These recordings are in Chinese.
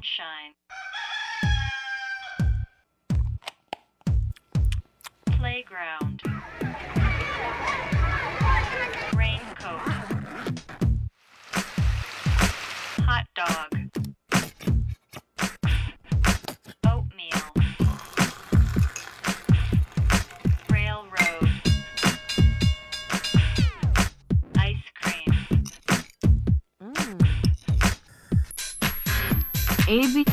Sunshine. Playground. ABC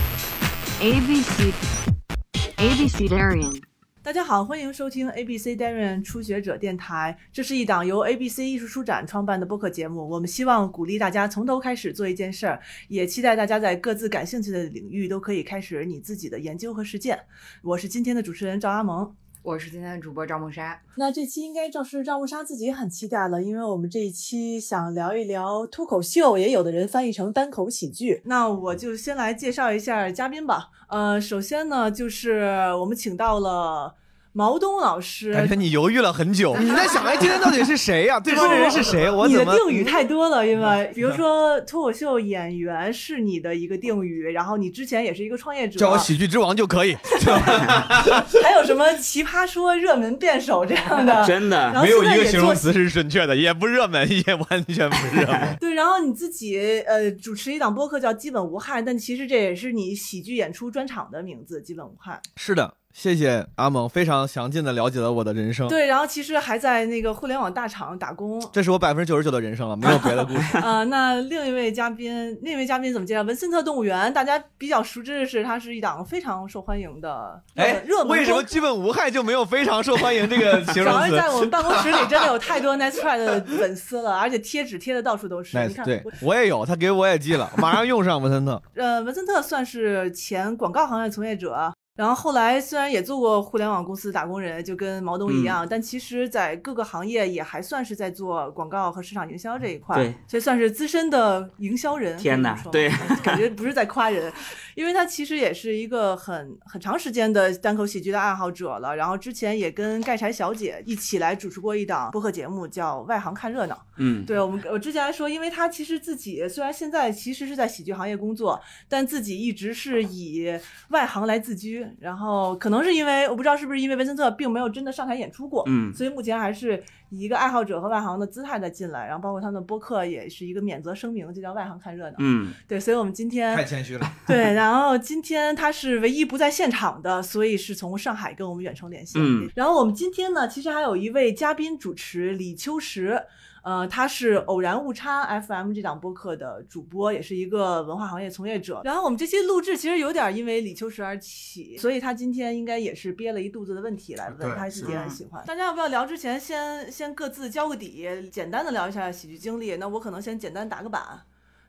ABC Darian，大家好，欢迎收听 ABC Darian 初学者电台。这是一档由 ABC 艺术书展创办的播客节目。我们希望鼓励大家从头开始做一件事儿，也期待大家在各自感兴趣的领域都可以开始你自己的研究和实践。我是今天的主持人赵阿萌。我是今天的主播赵梦莎。那这期应该就是赵梦莎自己很期待了，因为我们这一期想聊一聊脱口秀，也有的人翻译成单口喜剧。那我就先来介绍一下嘉宾吧。呃，首先呢，就是我们请到了毛东老师。感觉你犹豫了很久，你在想，哎，今天到底是谁 呀、对方的人是谁？我你怎么？的定语太多了，因为比如说脱口秀演员是你的一个定语，然后你之前也是一个创业者，叫我喜剧之王就可以，还有什么奇葩说、热门辩手这样的，真的没有一个形容词是准确的，也不热门，也完全不热门。对，然后你自己呃主持一档播客叫《基本无害》，但其实这也是你喜剧演出专场的名字，《基本无害是的，谢谢阿蒙，非常详尽的了解了我的人生》。。对，然后其实还在那个互联网大厂打工。这是我百分之九十九的人生了，没有别的故事。呃，那另一位嘉宾，另一位嘉宾怎么介绍？文森特动物园，大家比较熟知的是，它是一档非常受欢迎的热哎热，门为什么基本无害就没有非常受欢迎这个 形容词要是在我们办公室里真的有太多 Nice Try 的粉丝了，而且贴纸贴的到处都是。你看，对我也有，他给我也寄了，马上用上文森特。呃，文森特算是前广告行业从业者，然后后来虽然也做过互联网公司打工人，就跟毛东一样，嗯但其实在各个行业也还算是在做广告和市场营销这一块，对，所以算是资深的营销人。天哪对呃感觉不是在夸人，因为他其实也是一个很很长时间的单口喜剧的爱好者了，然后之前也跟盖柴小姐一起来主持过一档播客节目，叫《外行看热闹》。嗯，对我们，我之前还说，因为他其实自己虽然现在其实是在喜剧行业工作，但自己一直是以外行来自居。然后可能是因为我不知道是不是因为文森特并没有真的上台演出过，嗯所以目前还是以一个爱好者和外行的姿态在进来。然后包括他们的播客也是一个免责声明，就叫外行看热闹。嗯，对，所以我们今天太谦虚了，对，然后今天他是唯一不在现场的，所以是从上海跟我们远程连线。嗯，然后我们今天呢，其实还有一位嘉宾主持李秋实，呃，他是偶然误差 FM 这档播客的主播，也是一个文化行业从业者。然后我们这期录制其实有点因为李秋实而起，所以他今天应该也是憋了一肚子的问题来问，他自己也很喜嗯欢。大家要不要聊之前先先各自交个底，简单的聊一下喜剧经历？那我可能先简单打个板。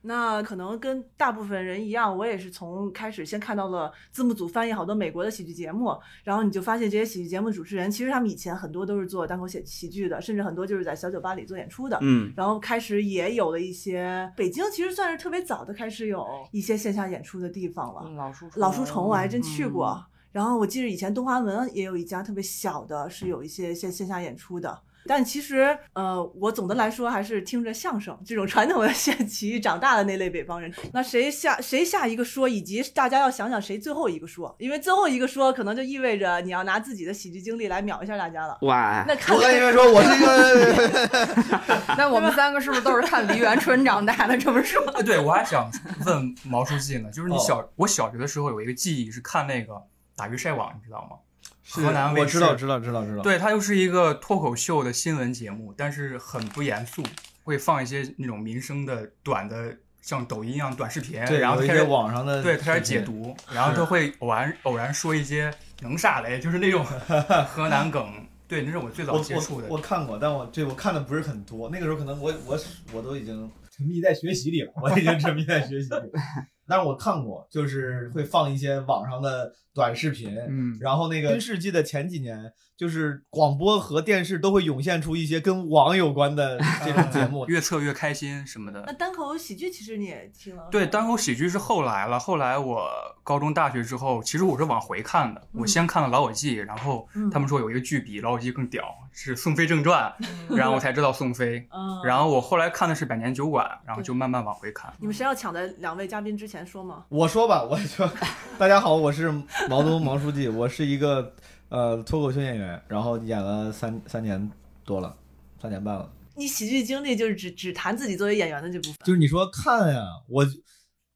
那可能跟大部分人一样，我也是从开始先看到了字幕组翻译好多美国的喜剧节目，然后你就发现这些喜剧节目主持人，其实他们以前很多都是做单口写喜剧的，甚至很多就是在小酒吧里做演出的。嗯，然后开始也有了一些北京，其实算是特别早的开始有一些线下演出的地方了。嗯老书虫老书虫我还真去过。嗯然后我记得以前东华门也有一家特别小的，是有一些线线下演出的。但其实，呃，我总的来说还是听着相声这种传统的戏曲长大的那类北方人。那谁下谁下一个说，以及大家要想想谁最后一个说，因为最后一个说可能就意味着你要拿自己的喜剧经历来秒一下大家了。哇，那看我跟你们说，我是一个 那我们三个是不是都是看梨园春长大的？这么说，哎，对，我还想问毛书记呢，就是你哦小、我小学的时候有一个记忆是看那个打鱼晒网，你知道吗？河南卫视我知道，知道，知道，知道。，对，它就是一个脱口秀的新闻节目，但是很不严肃，会放一些那种民生的短的，像抖音一样短视频，对，然后开始网上的对他开始解读，然后他会偶然偶然说一些能啥嘞，就是那种 河南梗。对，那是我最早接触的。我我看过，但我对我看的不是很多。那个时候可能我我我都已经沉迷在学习里了，我已经沉迷在学习里。但是我看过，就是会放一些网上的短视频，嗯，然后那个新世纪的前几年，就是广播和电视都会涌现出一些跟网有关的 这种节目。越测越开心什么的那。单口喜剧其实你也听了，对，单口喜剧是后来了。后来我高中、大学之后，其实我是往回看的。我先看了《老友记》，然后嗯他们说有一个剧比《老友记》更屌，是《宋飞正传》，然后我才知道宋飞。嗯，然后我后来看的是《百年酒馆》，然后就慢慢往回看。你们谁要抢在两位嘉宾之前说吗？我说吧，我说，大家好，我是毛东毛书记，我是一个呃脱口秀演员，然后演了三三年多了，三年半了。你喜剧经历就是只只谈自己作为演员的这部分。就是你说看呀，我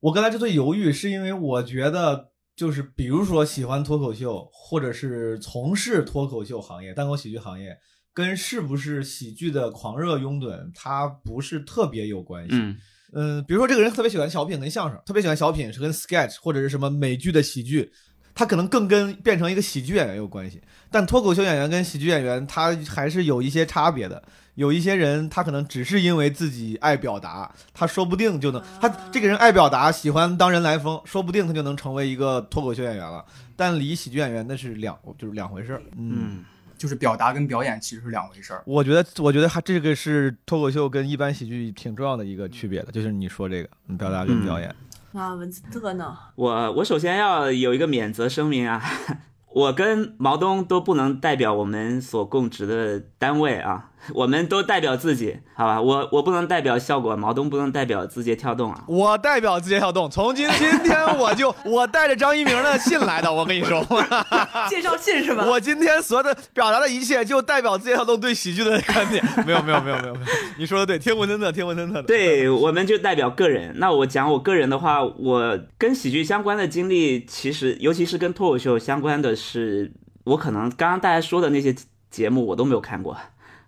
我刚才之所以犹豫，是因为我觉得就是比如说喜欢脱口秀，或者是从事脱口秀行业、单口喜剧行业，跟是不是喜剧的狂热拥趸，它不是特别有关系。嗯嗯，比如说这个人特别喜欢小品跟相声，特别喜欢小品是跟 sketch 或者是什么美剧的喜剧，他可能更跟变成一个喜剧演员有关系。但脱口秀演员跟喜剧演员他还是有一些差别的。有一些人他可能只是因为自己爱表达，他说不定就能他这个人爱表达，喜欢当人来疯，说不定他就能成为一个脱口秀演员了。但离喜剧演员那是两就是两回事儿。嗯，嗯就是表达跟表演其实是两回事儿。我觉得我觉得他这个是脱口秀跟一般喜剧挺重要的一个区别的，就是你说这个你表达跟表演。啊文字特呢？我我首先要有一个免责声明啊，我跟毛东都不能代表我们所供职的单位啊，我们都代表自己，好吧？我我不能代表效果，毛东不能代表字节跳动啊。我代表字节跳动，从今今天我就 我带着张一鸣的信来的，我跟你说，介绍信是吧？我今天所有的表达的一切就代表字节跳动对喜剧的观点。没有没有没有没有没有，你说的对，听文森特，听文森特的。对，我们就代表个人。那我讲我个人的话，我跟喜剧相关的经历，其实尤其是跟脱口秀相关的是，我可能刚刚大家说的那些节目我都没有看过。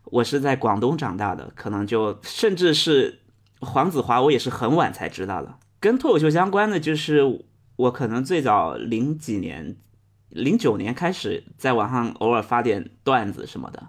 我是在广东长大的，可能就甚至是黄子华，我也是很晚才知道的。跟脱口秀相关的，就是我可能最早零几年、零九年开始在网上偶尔发点段子什么的，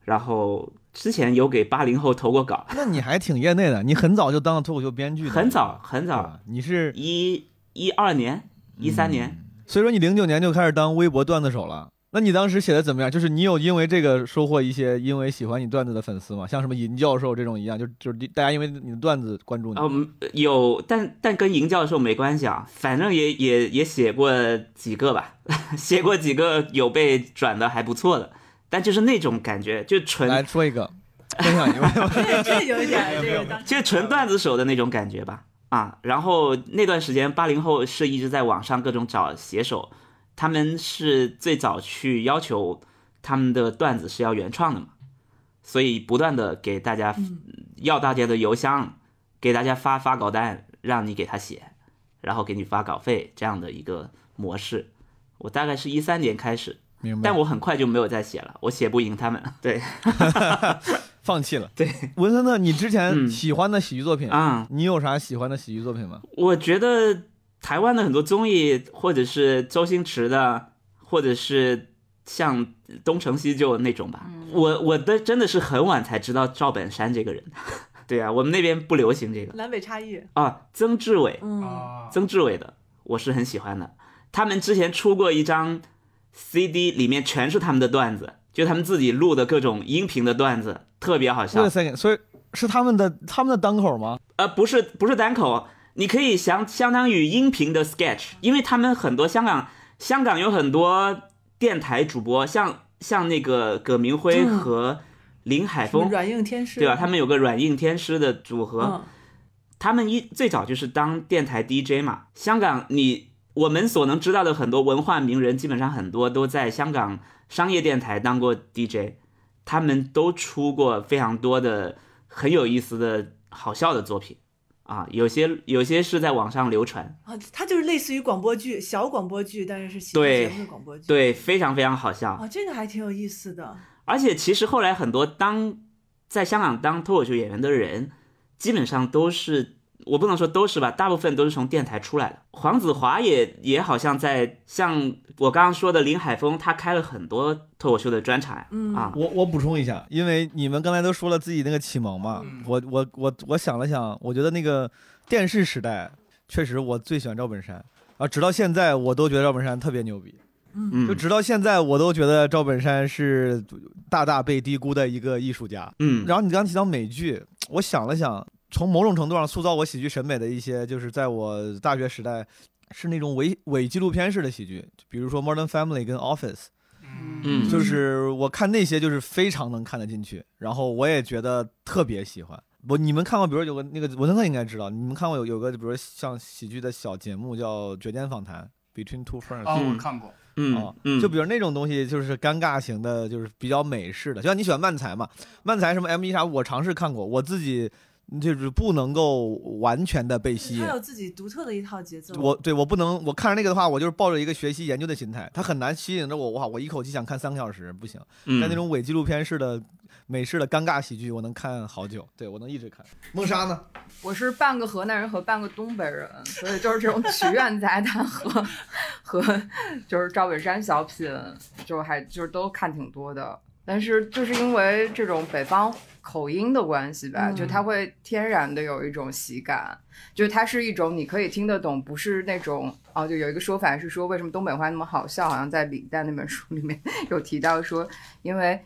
然后之前有给八零后投过稿，那你还挺业内的，你很早就当了脱口秀编剧的，很早很早，你是，一一二年、一三年，所以说你零九年就开始当微博段子手了。那你当时写的怎么样？就是你有因为这个收获一些因为喜欢你段子的粉丝吗？像什么银教授这种一样，就就是大家因为你的段子关注你。嗯，有，但但跟银教授没关系啊，反正也也也写过几个吧，写过几个有被转的还不错的，但就是那种感觉，就纯来说一个，分享一个。这这有一点这个当就纯段子手的那种感觉吧。啊，然后那段时间八零后是一直在网上各种找写手，他们是最早去要求他们的段子是要原创的嘛，所以不断的给大家要大家的邮箱，给大家发发稿单，让你给他写，然后给你发稿费这样的一个模式。我大概是一三年开始，明。但我很快就没有再写了，我写不赢他们。对 放弃了。对，文森特，你之前嗯喜欢的喜剧作品，啊、你有啥喜欢的喜剧作品吗？我觉得台湾的很多综艺，或者是周星驰的，或者是像东成西就那种吧。我我的真的是很晚才知道赵本山这个人。对啊，我们那边不流行这个南北差异。啊。曾志伟，曾志伟的我是很喜欢的。他们之前出过一张 CD，里面全是他们的段子，就他们自己录的各种音频的段子，特别好笑 a。second，所以是他们的他们的单口吗？呃，不是不是单口，你可以相相当于音频的 sketch，因为他们很多香港香港有很多电台主播，像像那个葛明辉嗯。和林海峰，软硬天师，对吧？他们有个软硬天师的组合，嗯。他们一最早就是当电台 DJ 嘛。香港你我们所能知道的很多文化名人，基本上很多都在香港商业电台当过 DJ，他们都出过非常多的很有意思的好笑的作品啊，有些有些是在网上流传，啊，它就是类似于广播剧，小广播剧，但是是喜剧对节目的广播剧。对，非常非常好笑。啊，这个还挺有意思的。而且其实后来很多当在香港当脱口秀演员的人，基本上都是我不能说都是吧，大部分都是从电台出来的。黄子华也也好像在像我刚刚说的林海峰，他开了很多脱口秀的专场嗯啊。我我补充一下，因为你们刚才都说了自己那个启蒙嘛，嗯我我我我想了想，我觉得那个电视时代确实我最喜欢赵本山啊，直到现在我都觉得赵本山特别牛逼，嗯就直到现在我都觉得赵本山是大大被低估的一个艺术家。嗯，然后你刚提到美剧，我想了想，从某种程度上塑造我喜剧审美的一些，就是在我大学时代是那种伪伪纪录片式的喜剧，比如说《Modern Family》跟《Office》，嗯就是我看那些就是非常能看得进去，然后我也觉得特别喜欢。我你们看过，比如有个那个文森特应该知道，你们看过有有个比如说像喜剧的小节目叫《绝间访谈》（Between Two Friends） 啊，嗯我看过，嗯啊，嗯，就比如那种东西，就是尴尬型的，就是比较美式的，就像你喜欢漫才嘛，漫才什么 M 一啥，我尝试看过，我自己就是不能够完全的被吸引他。有自己独特的一套节奏。我对我不能，我看着那个的话，我就是抱着一个学习研究的心态，它很难吸引着我。哇，我一口气想看三个小时，不行。嗯但那种伪纪录片式的美式的尴尬喜剧，我能看好久。对我能一直看。梦莎呢？我是半个河南人和半个东北人，所以就是这种曲苑杂谈和和就是赵本山小品，就还就是都看挺多的。但是就是因为这种北方口音的关系吧，嗯。就它会天然的有一种喜感，就是它是一种你可以听得懂，不是那种哦，就有一个说法是说为什么东北话那么好笑，好像在李诞那本书里面有提到说，因为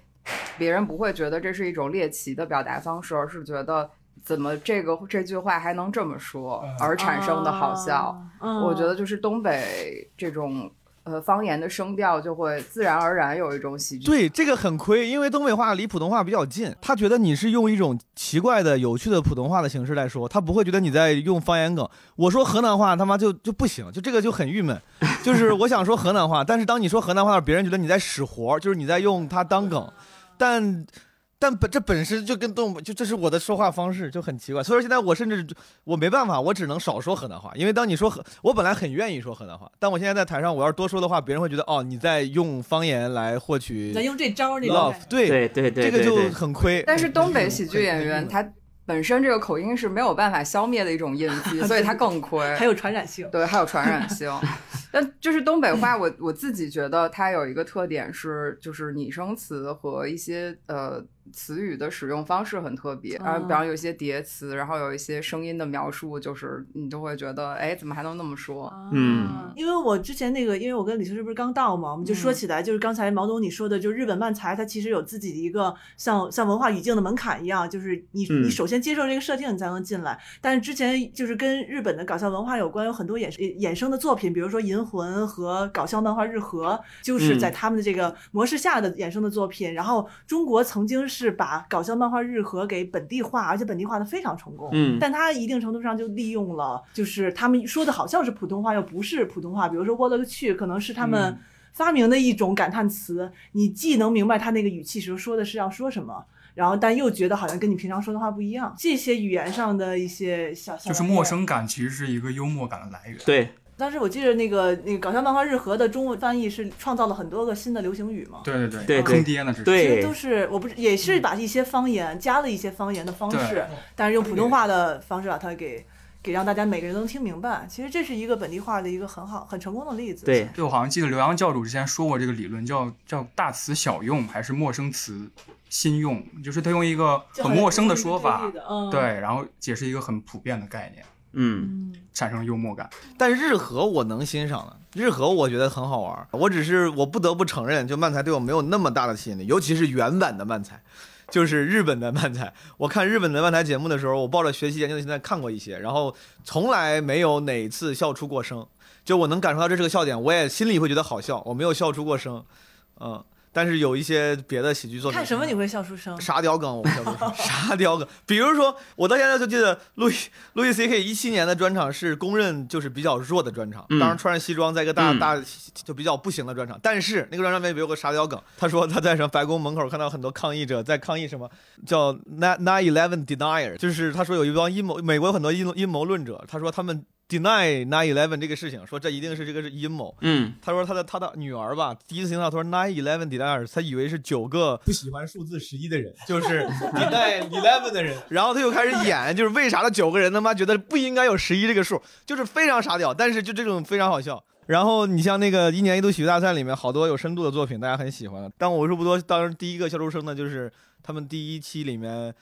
别人不会觉得这是一种猎奇的表达方式，而是觉得怎么这个这句话还能这么说嗯。而产生的好笑。我觉得就是东北这种呃方言的声调就会自然而然有一种喜剧。对，这个很亏，因为东北话离普通话比较近，他觉得你是用一种奇怪的、有趣的普通话的形式来说，他不会觉得你在用方言梗。我说河南话他妈就就不行，就这个就很郁闷。就是我想说河南话，但是当你说河南话，别人觉得你在使活，就是你在用它当梗，但。但本这本身就跟东北就这是我的说话方式就很奇怪，所以说现在我甚至我没办法，我只能少说河南话，因为当你说河，我本来很愿意说河南话，但我现在在台上，我要是多说的话，别人会觉得哦你在用方言来获取咱用这招儿那种对对对对，这个就很亏。但是东北喜剧演员他本身这个口音是没有办法消灭的一种印记，所以他更亏。还有传染性。对，还有传染性。但就是东北话，我我自己觉得它有一个特点是，就是拟声词和一些呃词语的使用方式很特别，然后比方有一些叠词，然后有一些声音的描述，就是你就会觉得，哎，怎么还能那么说？嗯啊，因为我之前那个，因为我跟李思诗不是刚到嘛，我们就说起来，就是刚才毛总你说的，就是日本漫才，它其实有自己的一个像像文化语境的门槛一样，就是你嗯你首先接受这个设定，你才能进来。但是之前就是跟日本的搞笑文化有关，有很多衍衍生的作品，比如说《银魂》和搞笑漫画《日和》，就是在他们的这个模式下的衍生的作品。然后中国曾经是把搞笑漫画《日和》给本地化，而且本地化的非常成功。嗯但它一定程度上就利用了，就是他们说的好像是普通话，又不是普通话。比如说“我勒个去”，可能是他们嗯发明的一种感叹词，你既能明白他那个语气时候说的是要说什么。然后，但又觉得好像跟你平常说的话不一样，这些语言上的一些小小就是陌生感其实是一个幽默感的来源。对，当时我记得那个那个搞笑漫画日和的中文翻译是创造了很多个新的流行语嘛，对对对，对对坑爹呢是。其实对都是我不是也是把一些方言加了一些方言的方式，但是用普通话的方式把它给给让大家每个人都能听明白。其实这是一个本地化的一个很好很成功的例子。对，对，我好像记得刘洋教主之前说过这个理论，叫叫大词小用还是陌生词新用，就是他用一个很陌生的说法对，然后解释一个很普遍的概念，嗯嗯，产生幽默感。但日和我能欣赏的，日和我觉得很好玩儿。我只是我不得不承认，就漫才对我没有那么大的吸引力，尤其是原版的漫才，就是日本的漫才。我看日本的漫才节目的时候，我抱着学习研究的心态看过一些，然后从来没有哪次笑出过声。就我能感受到这是个笑点，我也心里会觉得好笑，我没有笑出过声，嗯。但是有一些别的喜剧作品，看什么你会笑出声？沙雕梗，我笑出声，沙雕梗。比如说，我到现在就记得路易路易 C K 一七年的专场是公认就是比较弱的专场，嗯当时穿着西装在一个大嗯大就比较不行的专场。但是那个专场里面有个沙雕梗，他说他在什么白宫门口看到很多抗议者在抗议什么叫 nine nine eleven denier，就是他说有一帮阴谋，美国有很多阴阴谋论者，他说他们 deny nine eleven 这个事情，说这一定是这个是阴谋。嗯他说他的他的女儿吧，第一次听到他说 nine eleven deniers，他以为是九个不喜欢数字十一的人，就是 deny eleven 的人。然后他又开始演，就是为啥那九个人他妈觉得不应该有十一这个数，就是非常傻屌，但是就这种非常好笑。然后你像那个一年一度喜剧大赛里面好多有深度的作品，大家很喜欢。但我为数不多，当时第一个笑出声的就是他们第一期里面。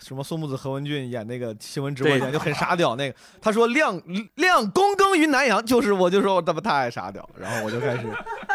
什么宋木子、何文俊演那个新闻直播对间就很傻屌，那个他说亮亮躬耕于南阳，就是我就说我他妈太傻屌，然后我就开始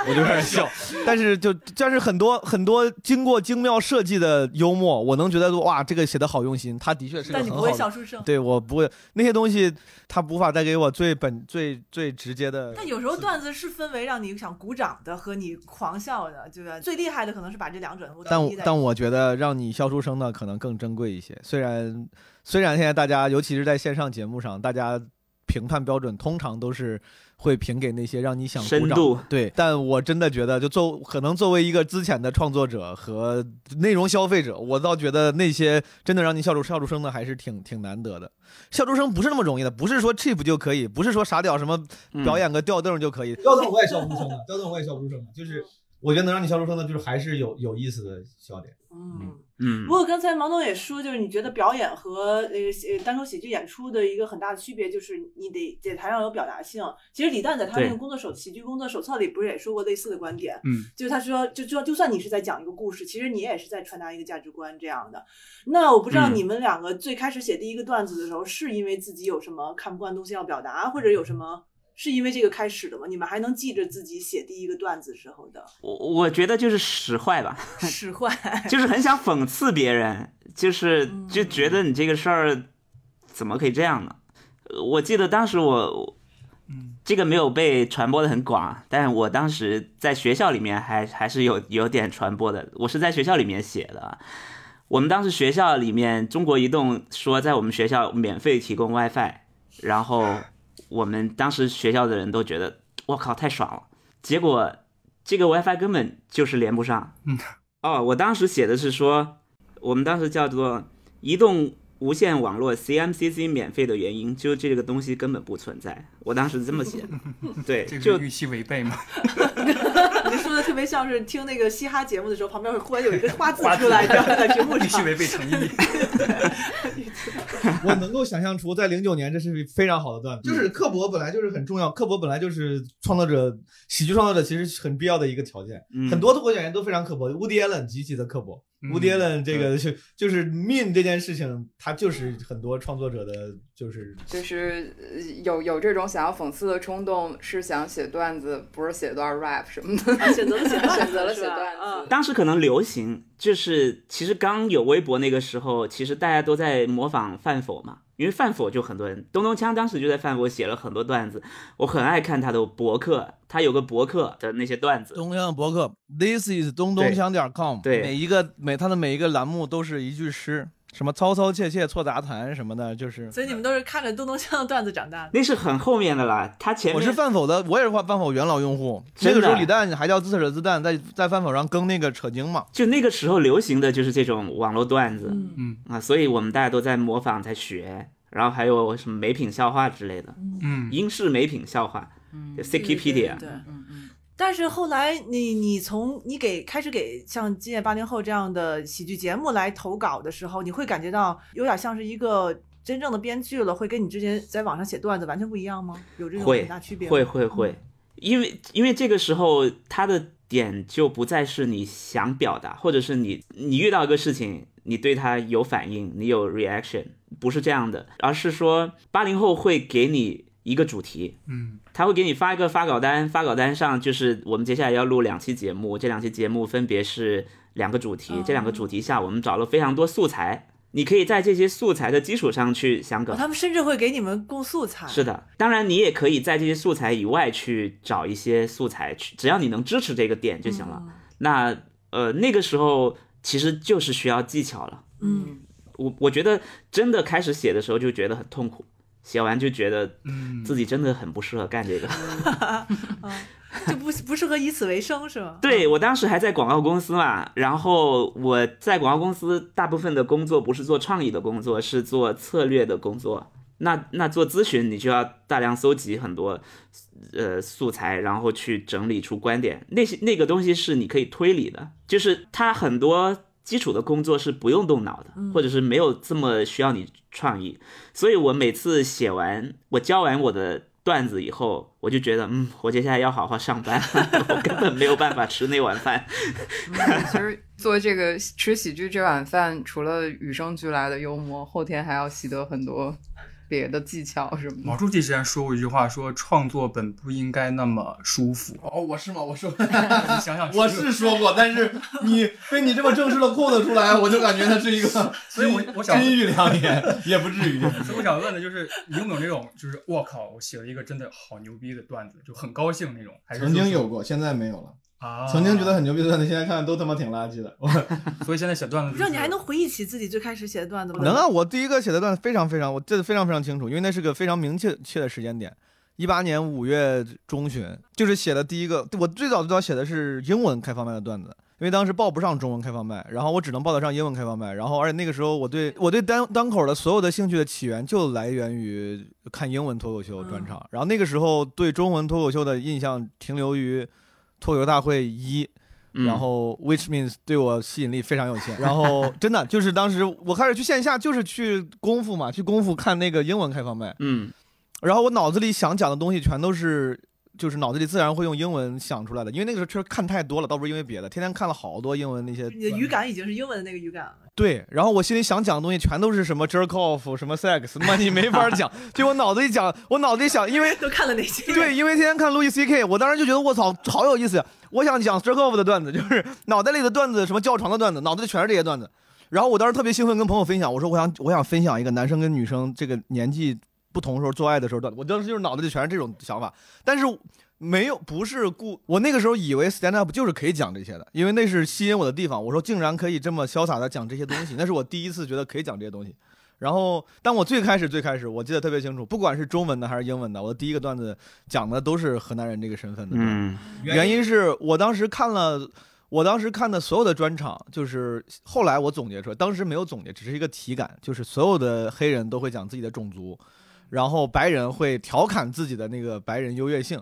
我就开始笑。但是就但是很多很多经过精妙设计的幽默，我能觉得哇，这个写的好用心，他的确是个但你不会笑出声。对我不会那些东西，他无法带给我最本最最直接的。但有时候段子是分为让你想鼓掌的和你狂笑的，对吧？最厉害的可能是把这两者都但但我觉得让你笑出声的可能更珍贵一些。虽然虽然现在大家，尤其是在线上节目上，大家评判标准通常都是会评给那些让你想鼓掌深度对，但我真的觉得，就作可能作为一个之前的创作者和内容消费者，我倒觉得那些真的让你笑出笑出声的，还是挺挺难得的。笑出声不是那么容易的，不是说 cheap 就可以，不是说傻屌什么嗯表演个吊凳就可以。吊凳我也笑不出声的，吊凳我也笑不出声的，就是我觉得能让你笑出声的，就是还是有有意思的笑点。嗯。嗯不，过刚才毛总也说，就是你觉得表演和呃呃单口喜剧演出的一个很大的区别，就是你得在台上有表达性。其实李诞在他那个工作手喜剧工作手册里不是也说过类似的观点，嗯，就是他说，就就就算你是在讲一个故事，其实你也是在传达一个价值观这样的。那我不知道嗯你们两个最开始写第一个段子的时候，是因为自己有什么看不惯东西要表达，或者有什么是因为这个开始的吗？你们还能记着自己写第一个段子时候的我我觉得就是使坏吧，使坏？就是很想讽刺别人，就是就觉得你这个事儿怎么可以这样呢？呃我记得当时我，这个没有被传播的很广，但我当时在学校里面还还是有有点传播的。我是在学校里面写的，我们当时学校里面中国移动说在我们学校免费提供 WiFi，然后我们当时学校的人都觉得我靠太爽了，结果这个 WiFi 根本就是连不上。嗯哦，我当时写的是说，我们当时叫做移动无线网络 CMCC 免费的原因，就这个东西根本不存在。我当时这么写的，对，这个就是预期违背嘛？你说的特别像是听那个嘻哈节目的时候，旁边会忽然有一个花字出来，这样在屏幕上预期。违背诚意。我能够想象出，在零九年这是非常好的段子，就是刻薄本来就是很重要，刻薄本来就是创作者、喜剧创作者其实很必要的一个条件。嗯很多脱口秀演员都非常刻薄，Woody Allen 极其的刻薄。嗯。Woody Allen 这个就 就是 mean 这件事情，他就是很多创作者的，就是就是呃有有这种想要讽刺的冲动，是想写段子，不是写段 rap 什么的。啊选择了写段子，选择了写段子 嗯。当时可能流行，就是其实刚有微博那个时候，其实大家都在模仿范否嘛，因为范佛就很多人，东东锵当时就在范佛写了很多段子，我很爱看他的博客，他有个博客的那些段子，东乡博客，This is 东东锵点 com，对每一个每他的每一个栏目都是一句诗，什么操操切切错杂谈什么的，就是。所以你们都是看着东东锵的段子长大的。那是很后面的啦，他前我是饭否的，我也是饭否元老用户。真的那个时候李诞还叫自扯自蛋，在在饭否上更那个扯经嘛。就那个时候流行的就是这种网络段子，嗯嗯啊，所以我们大家都在模仿，在学，然后还有什么美品笑话之类的，嗯，英式美品笑话，嗯就 Wikipedia，对，嗯嗯，但是后来你你从你给开始给像今夜八零后这样的喜剧节目来投稿的时候，你会感觉到有点像是一个真正的编剧了，会跟你之前在网上写段子完全不一样吗？有这种很大区别吗？会会会，因为因为这个时候他的点就不再是你想表达，或者是你你遇到一个事情，你对他有反应，你有 reaction，不是这样的，而是说八零后会给你一个主题，嗯他会给你发一个发稿单，发稿单上就是我们接下来要录两期节目，这两期节目分别是两个主题，哦这两个主题下我们找了非常多素材，你可以在这些素材的基础上去想哦。他们甚至会给你们供素材。是的，当然你也可以在这些素材以外去找一些素材，去只要你能支持这个点就行了。那呃那个时候其实就是需要技巧了。嗯，我我觉得真的开始写的时候就觉得很痛苦，写完就觉得嗯，自己真的很不适合干这个。就不 不适合以此为生是吗？对我当时还在广告公司嘛，然后我在广告公司大部分的工作不是做创意的工作，是做策略的工作。那那做咨询，你就要大量搜集很多呃素材，然后去整理出观点。那些那个东西是你可以推理的，就是它很多基础的工作是不用动脑的，或者是没有这么需要你创意。所以我每次写完，我教完我的段子以后，我就觉得，嗯，我接下来要好好上班，我根本没有办法吃那碗饭。其实做这个吃喜剧这碗饭，除了与生俱来的幽默，后天还要习得很多别的技巧什么毛的。书记之前说过一句话，说创作本不应该那么舒服。哦，我是吗？我说，你想想，我是说过，但是你 被你这么正式的 quote 出来，我就感觉他是一个，所以我我想金玉良言，也不至于。所以我想问的就是，你有没有那种，就是我靠，我写了一个真的好牛逼的段子，就很高兴那种？还是曾经有过，现在没有了。啊，曾经觉得很牛逼的段子，现在看都他妈挺垃圾的。所以现在写段子、就是，不知道你还能回忆起自己最开始写的段子吗？能啊，我第一个写的段子非常非常，我记得非常非常清楚，因为那是个非常明确确的时间点，一八年五月中旬，就是写的第一个。我最早最早写的是英文开放麦的段子，因为当时报不上中文开放麦，然后我只能报得上英文开放麦，然后而且那个时候我对 我对单单口的所有的兴趣的起源就来源于看英文脱口秀专场，然后那个时候对中文脱口秀的印象停留于脱口秀大会一。嗯然后 which means 对我吸引力非常有限。然后 真的就是当时我开始去线下，就是去功夫嘛，去功夫看那个英文开放麦。嗯然后我脑子里想讲的东西全都是，就是脑子里自然会用英文想出来的，因为那个时候确实看太多了，倒不是因为别的，天天看了好多英文那些。你的语感已经是英文的那个语感了。对，然后我心里想讲的东西全都是什么 jerk off，什么 sex，他妈你没法讲。就我脑子一讲，我脑子里想，因为都看了哪些？对，因为天天看路易 C K，我当时就觉得我操，好有意思呀！我想讲 jerk off 的段子，就是脑袋里的段子，什么叫床的段子，脑子里全是这些段子。然后我当时特别兴奋，跟朋友分享，我说我想我想分享一个男生跟女生这个年纪不同时候做爱的时候段子。我当时就是脑子里全是这种想法，但是没有不是故我那个时候以为 stand up 就是可以讲这些的，因为那是吸引我的地方。我说竟然可以这么潇洒的讲这些东西，那是我第一次觉得可以讲这些东西。然后，但我最开始最开始我记得特别清楚，不管是中文的还是英文的，我的第一个段子讲的都是河南人这个身份的。嗯原因是我当时看了，我当时看的所有的专场，就是后来我总结出来，当时没有总结，只是一个体感，就是所有的黑人都会讲自己的种族，然后白人会调侃自己的那个白人优越性，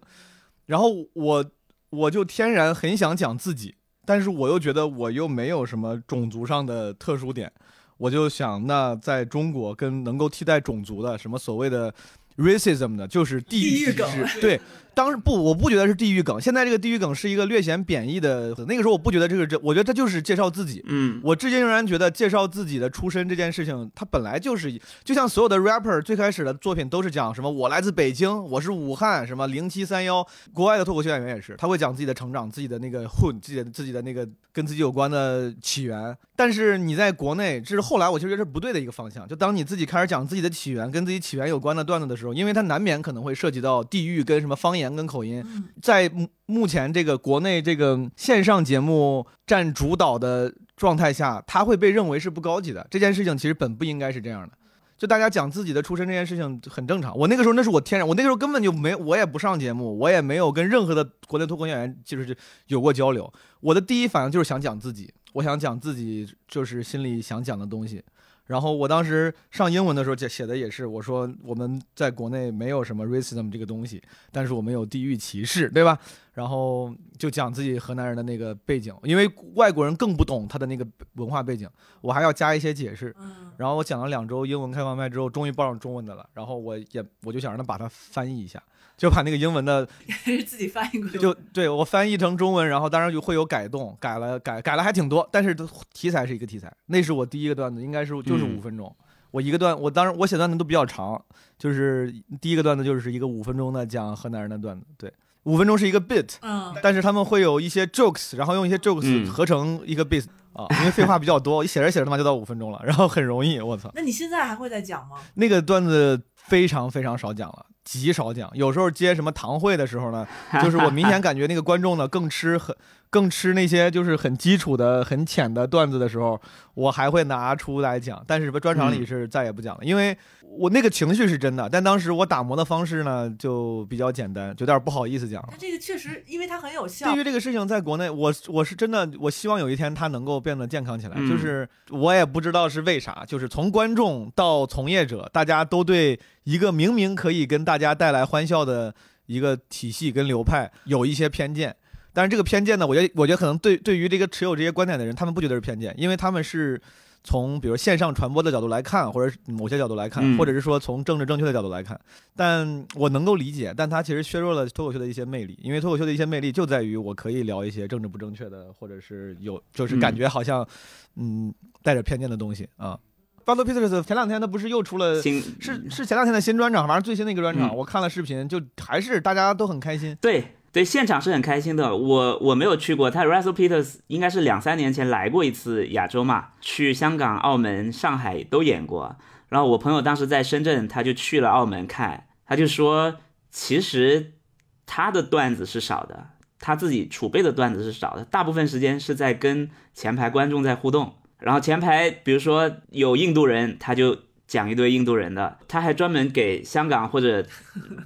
然后我我就天然很想讲自己，但是我又觉得我又没有什么种族上的特殊点，我就想，那在中国跟能够替代种族的什么所谓的 racism 的，就是地域梗歧视对。当时不，我不觉得是地域梗。现在这个地域梗是一个略显贬义的。那个时候我不觉得这个这，我觉得这就是介绍自己。嗯我至今仍然觉得介绍自己的出身这件事情，它本来就是就像所有的 rapper 最开始的作品都是讲什么我来自北京，我是武汉，什么零七三幺。国外的脱口秀演员也是，他会讲自己的成长、自己的那个混、自己的自己的那个跟自己有关的起源。但是你在国内，这是后来我其实觉得是不对的一个方向。就当你自己开始讲自己的起源、跟自己起源有关的段子的时候，因为它难免可能会涉及到地域跟什么方言跟口音，在目目前这个国内这个线上节目占主导的状态下，他会被认为是不高级的。这件事情其实本不应该是这样的。就大家讲自己的出身这件事情很正常。我那个时候那是我天然，我那个时候根本就没，我也不上节目，我也没有跟任何的国内脱口秀演员就是有过交流。我的第一反应就是想讲自己，我想讲自己就是心里想讲的东西。然后我当时上英文的时候写写的也是，我说我们在国内没有什么 racism 这个东西，但是我们有地域歧视，对吧？然后就讲自己河南人的那个背景，因为外国人更不懂他的那个文化背景，我还要加一些解释。嗯，然后我讲了两周英文开放麦之后，终于报上中文的了。然后我也我就想让他把它翻译一下，就把那个英文的是 自己翻译过去。就对我翻译成中文，然后当然就会有改动，改了改改了还挺多，但是题材是一个题材。那是我第一个段子，应该是就是嗯五分钟。我一个段，我当时我写段子都比较长，就是第一个段子就是一个五分钟的讲河南人的段子，对，五分钟是一个 bit，嗯，但是他们会有一些 jokes，然后用一些 jokes 嗯合成一个 bit 啊，因为废话比较多，一写着写着他妈就到五分钟了，然后很容易，我操。那你现在还会再讲吗？那个段子非常非常少讲了，极少讲。有时候接什么堂会的时候呢，就是我明显感觉那个观众呢更吃很更吃那些就是很基础的、很浅的段子的时候，我还会拿出来讲。但是什么专场里是再也不讲了，因为我那个情绪是真的，但当时我打磨的方式呢就比较简单，就有点不好意思讲了它。这个确实，因为它很有效对于。这个事情，在国内，我我是真的，我希望有一天它能够变得健康起来。嗯就是我也不知道是为啥，就是从观众到从业者，大家都对一个明明可以跟大家带来欢笑的一个体系跟流派有一些偏见。但是这个偏见呢，我觉得，我觉得可能对对于这个持有这些观点的人，他们不觉得是偏见，因为他们是从比如线上传播的角度来看，或者某些角度来看，嗯或者是说从政治正确的角度来看。但我能够理解，但它其实削弱了脱口秀的一些魅力，因为脱口秀的一些魅力就在于我可以聊一些政治不正确的，或者是有就是感觉好像嗯带着偏见的东西啊。Peters 前两天他不是又出了，新是是前两天的新专场，反正最新的一个专场，嗯我看了视频，就还是大家都很开心。对对，现场是很开心的。我我没有去过，他 Russell Peters 应该是两三年前来过一次亚洲嘛，去香港、澳门、上海都演过。然后我朋友当时在深圳，他就去了澳门看，他就说，其实他的段子是少的，他自己储备的段子是少的，大部分时间是在跟前排观众在互动。然后前排比如说有印度人，他就讲一堆印度人的，他还专门给香港或者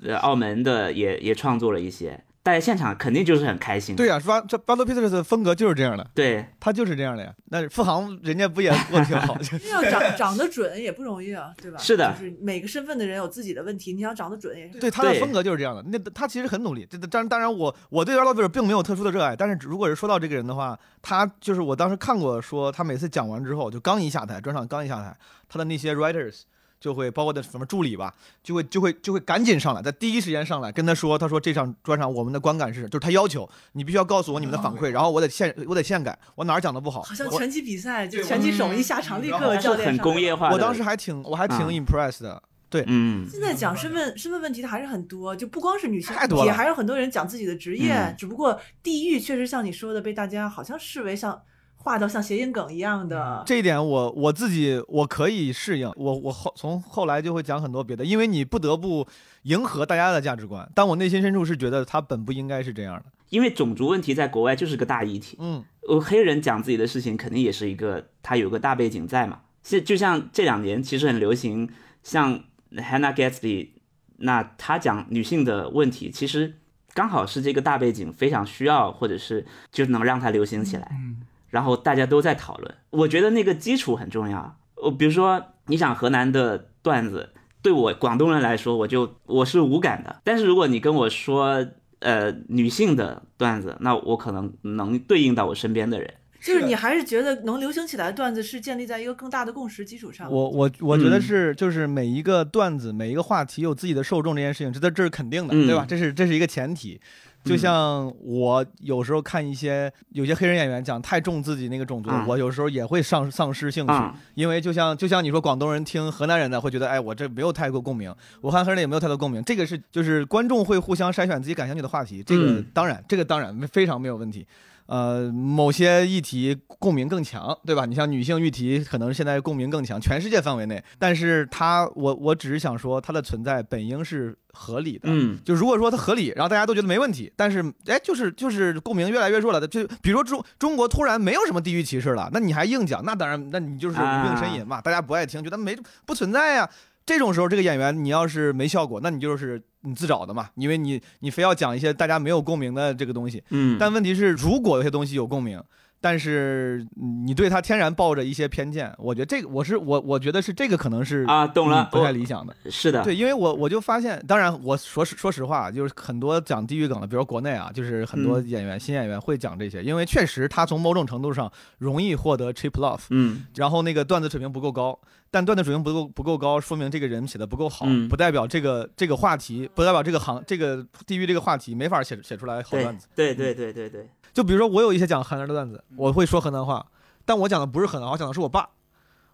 呃澳门的也也创作了一些，大家现场肯定就是很开心。对呀、啊，这 Battle Peters 的风格就是这样的，对他就是这样的呀。那付航人家不也过得挺好？要长长得准也不容易啊，对吧？是的就是每个身份的人有自己的问题，你想长得准也是。对对他的风格就是这样的。那他其实很努力。这当然，当然我我对 Battle Peters 并没有特殊的热爱，但是如果是说到这个人的话，他就是我当时看过，说他每次讲完之后，就刚一下台，专场刚一下台，他的那些 writers。就会包括的什么助理吧，就会就会就会赶紧上来，在第一时间上来跟他说，他说这场专场我们的观感是，就是他要求你必须要告诉我你们的反馈，然后我得现我得现改，我哪儿讲的不好，好像拳击比赛，就对拳击手一下场立刻教练工业化。我当时还挺我还挺啊。impressed 的，对嗯，现在讲身份身份问题的还是很多，就不光是女性太多了也还有很多人讲自己的职业，嗯。只不过地域确实像你说的，被大家好像视为像划到像谐音梗一样的。这一点我我自己我可以适应，我我后从后来就会讲很多别的，因为你不得不迎合大家的价值观，但我内心深处是觉得他本不应该是这样的。因为种族问题在国外就是个大议题。嗯，呃，黑人讲自己的事情，肯定也是一个他有个大背景在嘛。现就像这两年其实很流行，像 Hannah Gatsby，那他讲女性的问题，其实刚好是这个大背景非常需要，或者是就能让它流行起来。嗯，然后大家都在讨论。我觉得那个基础很重要。我比如说，你想河南的段子，对我广东人来说，我就我是无感的。但是如果你跟我说，呃，女性的段子，那我可能能对应到我身边的人。就是你还是觉得能流行起来的段子是建立在一个更大的共识基础上。我我我觉得嗯是就是每一个段子每一个话题有自己的受众这件事情，这这是肯定的，嗯对吧？这是这是一个前提。就像我有时候看一些有些黑人演员讲太重自己那个种族，嗯。我有时候也会丧丧失兴趣，嗯。因为就像就像你说广东人听河南人的会觉得，哎，我这没有太过共鸣，我看黑人也没有太多共鸣，这个是就是观众会互相筛选自己感兴趣的话题，这个嗯。当然、这个当然非常没有问题。呃，某些议题共鸣更强，对吧？你像女性议题，可能现在共鸣更强，全世界范围内。但是它，我我只是想说，它的存在本应是合理的。嗯就如果说它合理，然后大家都觉得没问题，但是哎，就是就是共鸣越来越弱了的，就比如说中中国突然没有什么地域歧视了，那你还硬讲，那当然，那你就是无病呻吟嘛，大家不爱听，觉得没不存在呀。这种时候，这个演员你要是没效果，那你就是你自找的嘛，因为你你非要讲一些大家没有共鸣的这个东西。嗯，但问题是，如果有些东西有共鸣，但是你对他天然抱着一些偏见，我觉得这个我是我我觉得是这个可能是啊，懂了。嗯，不太理想的。是的，对，因为我我就发现，当然我说实说实话，就是很多讲地域梗的，比如国内啊，就是很多嗯。演员、新演员会讲这些，因为确实他从某种程度上容易获得 cheap love，嗯。然后那个段子水平不够高，但段子水平不够不够高，说明这个人写的不够好，嗯不代表这个这个话题，不代表这个行这个地域这个话题没法写写出来好段子。对对对对对，就比如说我有一些讲河南的段子，我会说河南话，但我讲的不是河南话，我讲的是我爸。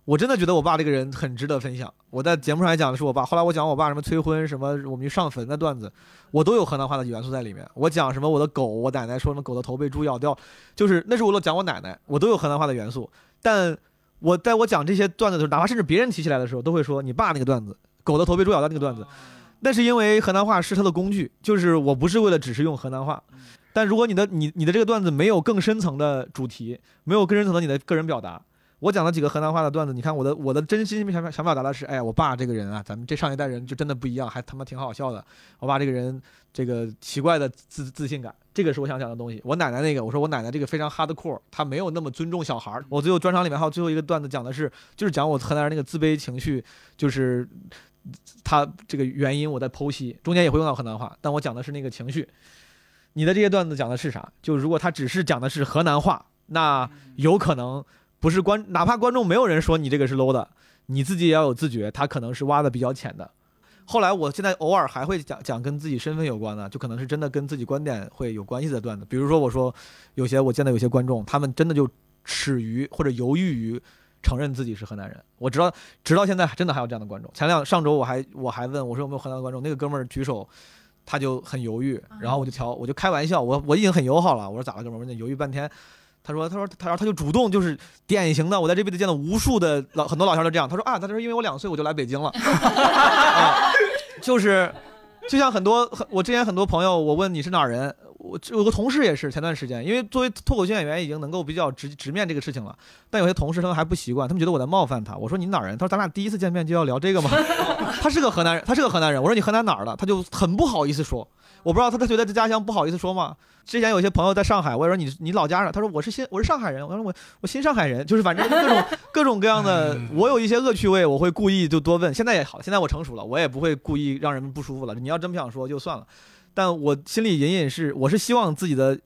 我真的觉得我爸这个人很值得分享。我在节目上也讲的是我爸，后来我讲我爸什么催婚，什么我们去上坟的段子，我都有河南话的元素在里面。我讲什么我的狗，我奶奶说什么狗的头被猪咬掉，就是那是我都讲我奶奶，我都有河南话的元素。但我在我讲这些段子的时候，哪怕甚至别人提起来的时候，都会说你爸那个段子，狗的头被猪咬的那个段子，那是因为河南话是他的工具，就是我不是为了只是用河南话。但如果你的你你的这个段子没有更深层的主题，没有更深层的你的个人表达，我讲了几个河南话的段子，你看我的我的真心想想表达的是，哎呀，我爸这个人啊，咱们这上一代人就真的不一样，还他妈挺好笑的。我爸这个人这个奇怪的自自信感，这个是我想讲的东西。我奶奶那个，我说我奶奶这个非常 hardcore，她没有那么尊重小孩儿。我最后专场里面还有最后一个段子讲的是，就是讲我河南人那个自卑情绪，就是他这个原因我在剖析，中间也会用到河南话，但我讲的是那个情绪。你的这些段子讲的是啥？就如果他只是讲的是河南话，那有可能不是观，哪怕观众没有人说你这个是 low 的，你自己也要有自觉，他可能是挖的比较浅的。后来我现在偶尔还会讲讲跟自己身份有关的，就可能是真的跟自己观点会有关系的段子。比如说我说有些我见到有些观众，他们真的就耻于或者犹豫于承认自己是河南人。我直到直到现在真的还有这样的观众。前两上周我还我还问我说有没有河南的观众，那个哥们儿举手。他就很犹豫，然后我就调，我就开玩笑，我我已经很友好了，我说咋了，哥们儿？你犹豫半天。他说，他说，他说，他就主动，就是典型的，我在这辈子见到无数的老很多老乡都这样。他说啊，他说因为我两岁我就来北京了，啊、就是就像很多很我之前很多朋友，我问你是哪儿人，我有个同事也是前段时间，因为作为脱口秀演员已经能够比较直直面这个事情了，但有些同事他们还不习惯，他们觉得我在冒犯他。我说你哪儿人？他说咱俩第一次见面就要聊这个吗？他是个河南人，他是个河南人。我说你河南哪儿的？他就很不好意思说。我不知道他他觉得在家乡不好意思说嘛？之前有些朋友在上海，我说你你老家呢？他说我是新我是上海人。我说我我新上海人，就是反正各种 各种各样的。我有一些恶趣味，我会故意就多问。现在也好，现在我成熟了，我也不会故意让人们不舒服了。你要真不想说就算了。但我心里隐隐是，我是希望自己的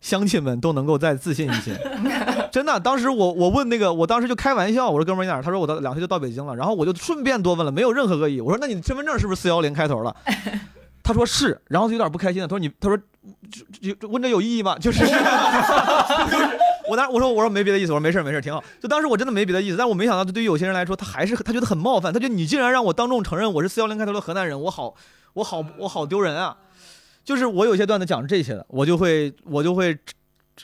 乡亲们都能够再自信一些。真的，当时我我问那个，我当时就开玩笑，我说哥们儿你哪儿？他说我到两岁就到北京了。然后我就顺便多问了，没有任何恶意。我说那你身份证是不是四幺零开头的？他说是，然后就有点不开心了。他说你，他说就就问这有意义吗？就是，我当时我说我说没别的意思，我说没事没事挺好。就当时我真的没别的意思，但我没想到，对于有些人来说，他还是他觉得很冒犯，他觉得你竟然让我当众承认我是四幺零开头的河南人，我好我好我好丢人啊！就是我有些段子讲这些的，我就会我就会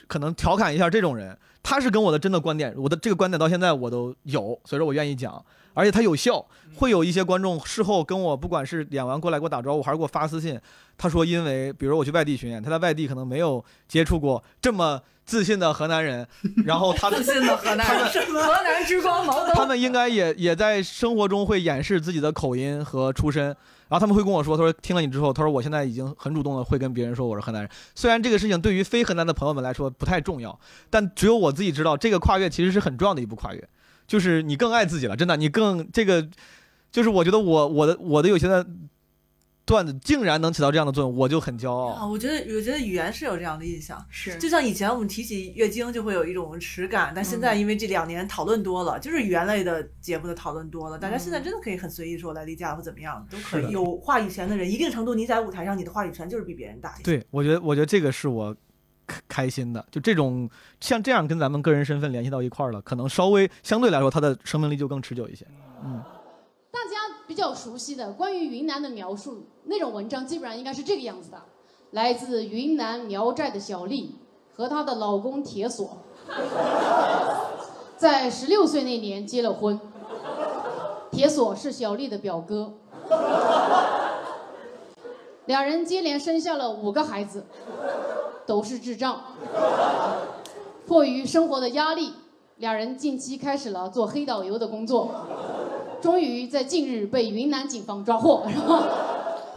可能调侃一下这种人。他是跟我的真的观点，我的这个观点到现在我都有，所以说我愿意讲。而且它有效，会有一些观众事后跟我，不管是演完过来给我打招呼，还是给我发私信，他说因为比如我去外地巡演，他在外地可能没有接触过这么自信的河南人，然后他自信的河南人，河南之光他们应该也也在生活中会掩饰自己的口音和出身，然后他们会跟我说，他说听了你之后，他说我现在已经很主动的会跟别人说我是河南人，虽然这个事情对于非河南的朋友们来说不太重要，但只有我自己知道，这个跨越其实是很重要的一步跨越。就是你更爱自己了，真的，你更这个，就是我觉得我我的我的有些的段子竟然能起到这样的作用，我就很骄傲。啊，我觉得我觉得语言是有这样的印象，是就像以前我们提起月经就会有一种耻感，但现在因为这两年讨论多了，就是语言类的节目的讨论多了，大家现在真的可以很随意说来例假或怎么样都可以。有话语权的人，一定程度你在舞台上你的话语权就是比别人大一些。对，我觉得我觉得这个是我。开心的，就这种像这样跟咱们个人身份联系到一块儿了，可能稍微相对来说，它的生命力就更持久一些。嗯，大家比较熟悉的关于云南的描述，那种文章基本上应该是这个样子的：来自云南苗寨的小丽和她的老公铁锁，在十六岁那年结了婚。铁锁是小丽的表哥，两人接连生下了五个孩子。都是智障。迫于生活的压力，两人近期开始了做黑导游的工作，终于在近日被云南警方抓获。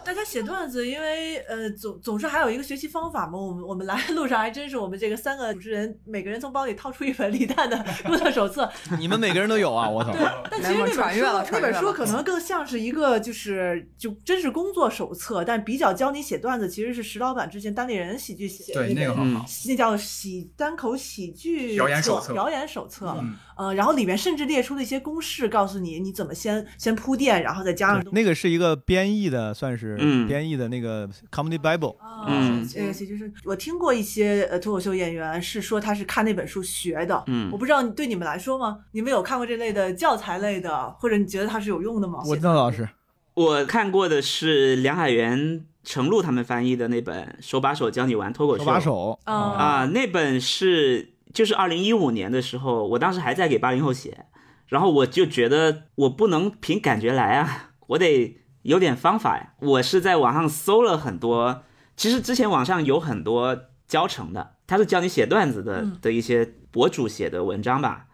大家写段子，因为呃总总是还有一个学习方法嘛。我们我们来的路上还真是我们这个三个主持人，每个人从包里掏出一本李诞的 录的手册。你们每个人都有啊，我 操！但其实那本书那本书可能更像是一个就是就真是工作手册，但比较教你写段子，其实是石老板之前单立人喜剧写对那个很好，那叫喜单口喜剧表演手册，表演手册。嗯呃，然后里面甚至列出了一些公式，告诉你你怎么先先铺垫，然后再加上那个是一个编译的，算是嗯编译的那个 Comedy Bible。嗯这个其实是我听过一些呃脱口秀演员是说他是看那本书学的，嗯我不知道对你们来说吗？你们有看过这类的教材类的，或者你觉得它是有用的吗？我知道老师，我看过的是梁海源、程璐他们翻译的那本《手把手教你玩脱口秀》。手把手啊啊，那本是就是二零一五年的时候，我当时还在给八零后写，然后我就觉得我不能凭感觉来啊，我得有点方法呀。我是在网上搜了很多，其实之前网上有很多教程的，他是教你写段子的嗯的一些博主写的文章吧，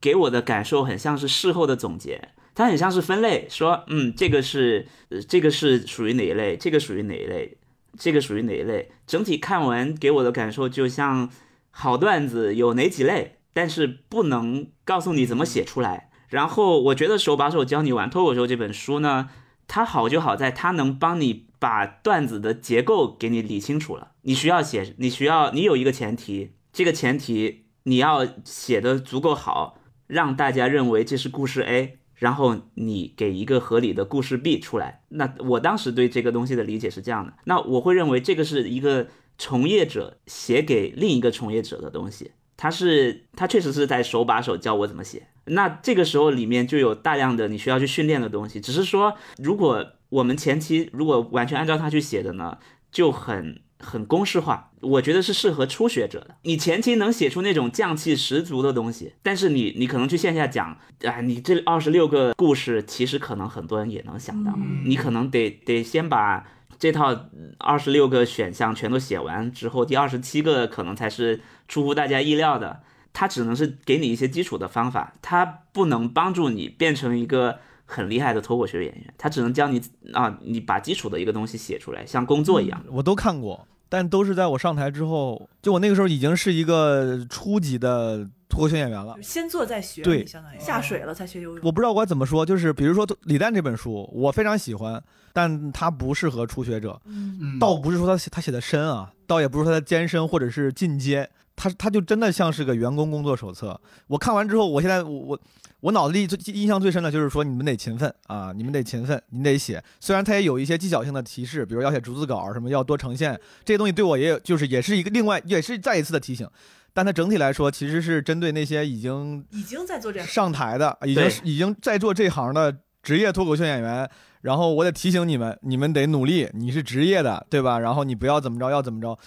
给我的感受很像是事后的总结。它很像是分类，说，嗯，这个是，呃，这个是属于哪一类，这个属于哪一类，这个属于哪一类。整体看完给我的感受就像好段子有哪几类，但是不能告诉你怎么写出来。然后我觉得手把手教你玩脱口秀这本书呢，它好就好在它能帮你把段子的结构给你理清楚了。你需要写，你需要你有一个前提，这个前提你要写的足够好，让大家认为这是故事 A。然后你给一个合理的故事 B 出来，那我当时对这个东西的理解是这样的，那我会认为这个是一个从业者写给另一个从业者的东西，他是他确实是在手把手教我怎么写。那这个时候里面就有大量的你需要去训练的东西，只是说如果我们前期如果完全按照他去写的呢，就很很公式化。我觉得是适合初学者的。你前期能写出那种匠气十足的东西，但是你你可能去线下讲，啊，你这二十六个故事，其实可能很多人也能想到，你可能得得先把。这套二十六个选项全都写完之后，第二十七个可能才是出乎大家意料的。它只能是给你一些基础的方法，它不能帮助你变成一个很厉害的脱口秀演员。它只能教你啊，你把基础的一个东西写出来，像工作一样。我都看过，但都是在我上台之后，就我那个时候已经是一个初级的脱口秀演员了。先做再学，对相当于下水了才学游泳。我不知道我怎么说，就是比如说李诞这本书，我非常喜欢，但它不适合初学者。嗯，倒不是说他写他写的深啊，倒也不是说他艰深或者是进阶，他他就真的像是个员工工作手册。我看完之后，我现在我我我脑子里最印象最深的就是说你们得勤奋啊，你们得勤奋，你得写。虽然他也有一些技巧性的提示，比如要写逐字稿，什么要多呈现这些东西，对我也有就是也是一个另外也是再一次的提醒。但它整体来说，其实是针对那些已经已经在做这上台的，已经已经在做这行的职业脱口秀演员。然后我得提醒你们，你们得努力，你是职业的，对吧？然后你不要怎么着，要怎么着。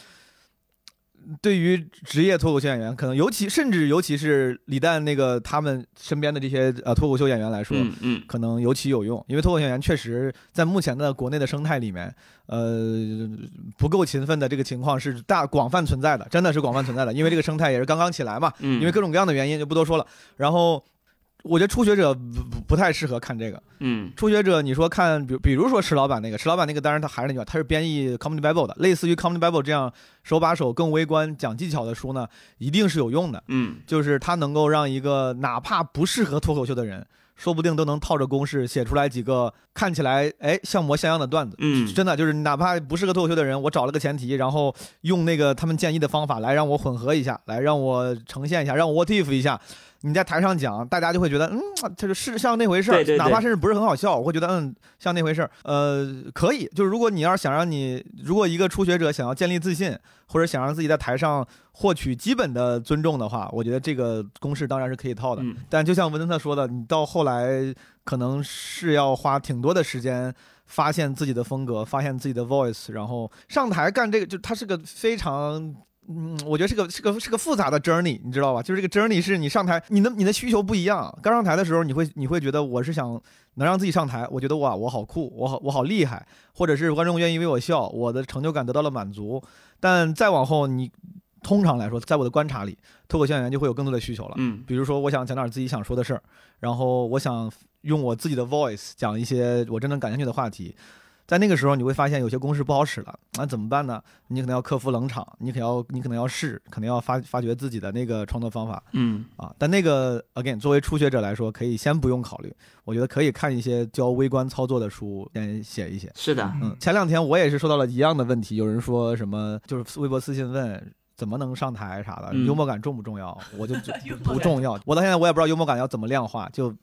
对于职业脱口秀演员，可能尤其甚至尤其是李诞那个他们身边的这些呃脱口秀演员来说，嗯嗯，可能尤其有用，因为脱口秀演员确实在目前的国内的生态里面，呃，不够勤奋的这个情况是大广泛存在的，真的是广泛存在的，因为这个生态也是刚刚起来嘛，嗯因为各种各样的原因就不多说了。然后，我觉得初学者不不不太适合看这个。嗯初学者，你说看，比比如说石老板那个，石老板那个，当然他还是那句话，他是编译 Comedy Bible 的，类似于 Comedy Bible 这样手把手、更微观、讲技巧的书呢，一定是有用的。嗯就是他能够让一个哪怕不适合脱口秀的人，说不定都能套着公式写出来几个看起来哎像模像样的段子。嗯真的就是哪怕不适合脱口秀的人，我找了个前提，然后用那个他们建议的方法来让我混合一下，来让我呈现一下，让我 what if 一下。你在台上讲，大家就会觉得，嗯，这就是像那回事儿，对对对哪怕甚至不是很好笑，我会觉得，嗯，像那回事儿。呃，可以，就是如果你要是想让你，如果一个初学者想要建立自信，或者想让自己在台上获取基本的尊重的话，我觉得这个公式当然是可以套的。嗯但就像文森特说的，你到后来可能是要花挺多的时间发现自己的风格，发现自己的 voice，然后上台干这个，就它是个非常。嗯，我觉得是个是个是个复杂的 journey，你知道吧？就是这个 journey 是你上台，你的你的需求不一样。刚上台的时候，你会你会觉得我是想能让自己上台，我觉得哇，我好酷，我好我好厉害，或者是观众愿意为我笑，我的成就感得到了满足。但再往后，你通常来说，在我的观察里，脱口秀演员就会有更多的需求了。嗯比如说，我想讲点自己想说的事儿，然后我想用我自己的 voice 讲一些我真正感兴趣的话题。在那个时候，你会发现有些公式不好使了，那怎么办呢？你可能要克服冷场，你可能要你可能要试，可能要发发掘自己的那个创作方法嗯啊。但那个 again，作为初学者来说，可以先不用考虑，我觉得可以看一些教微观操作的书，先写一写。是的，嗯，前两天我也是收到了一样的问题，有人说什么就是微博私信问怎么能上台啥的，嗯幽默感重不重要？我就就不重要。我到现在我也不知道幽默感要怎么量化，就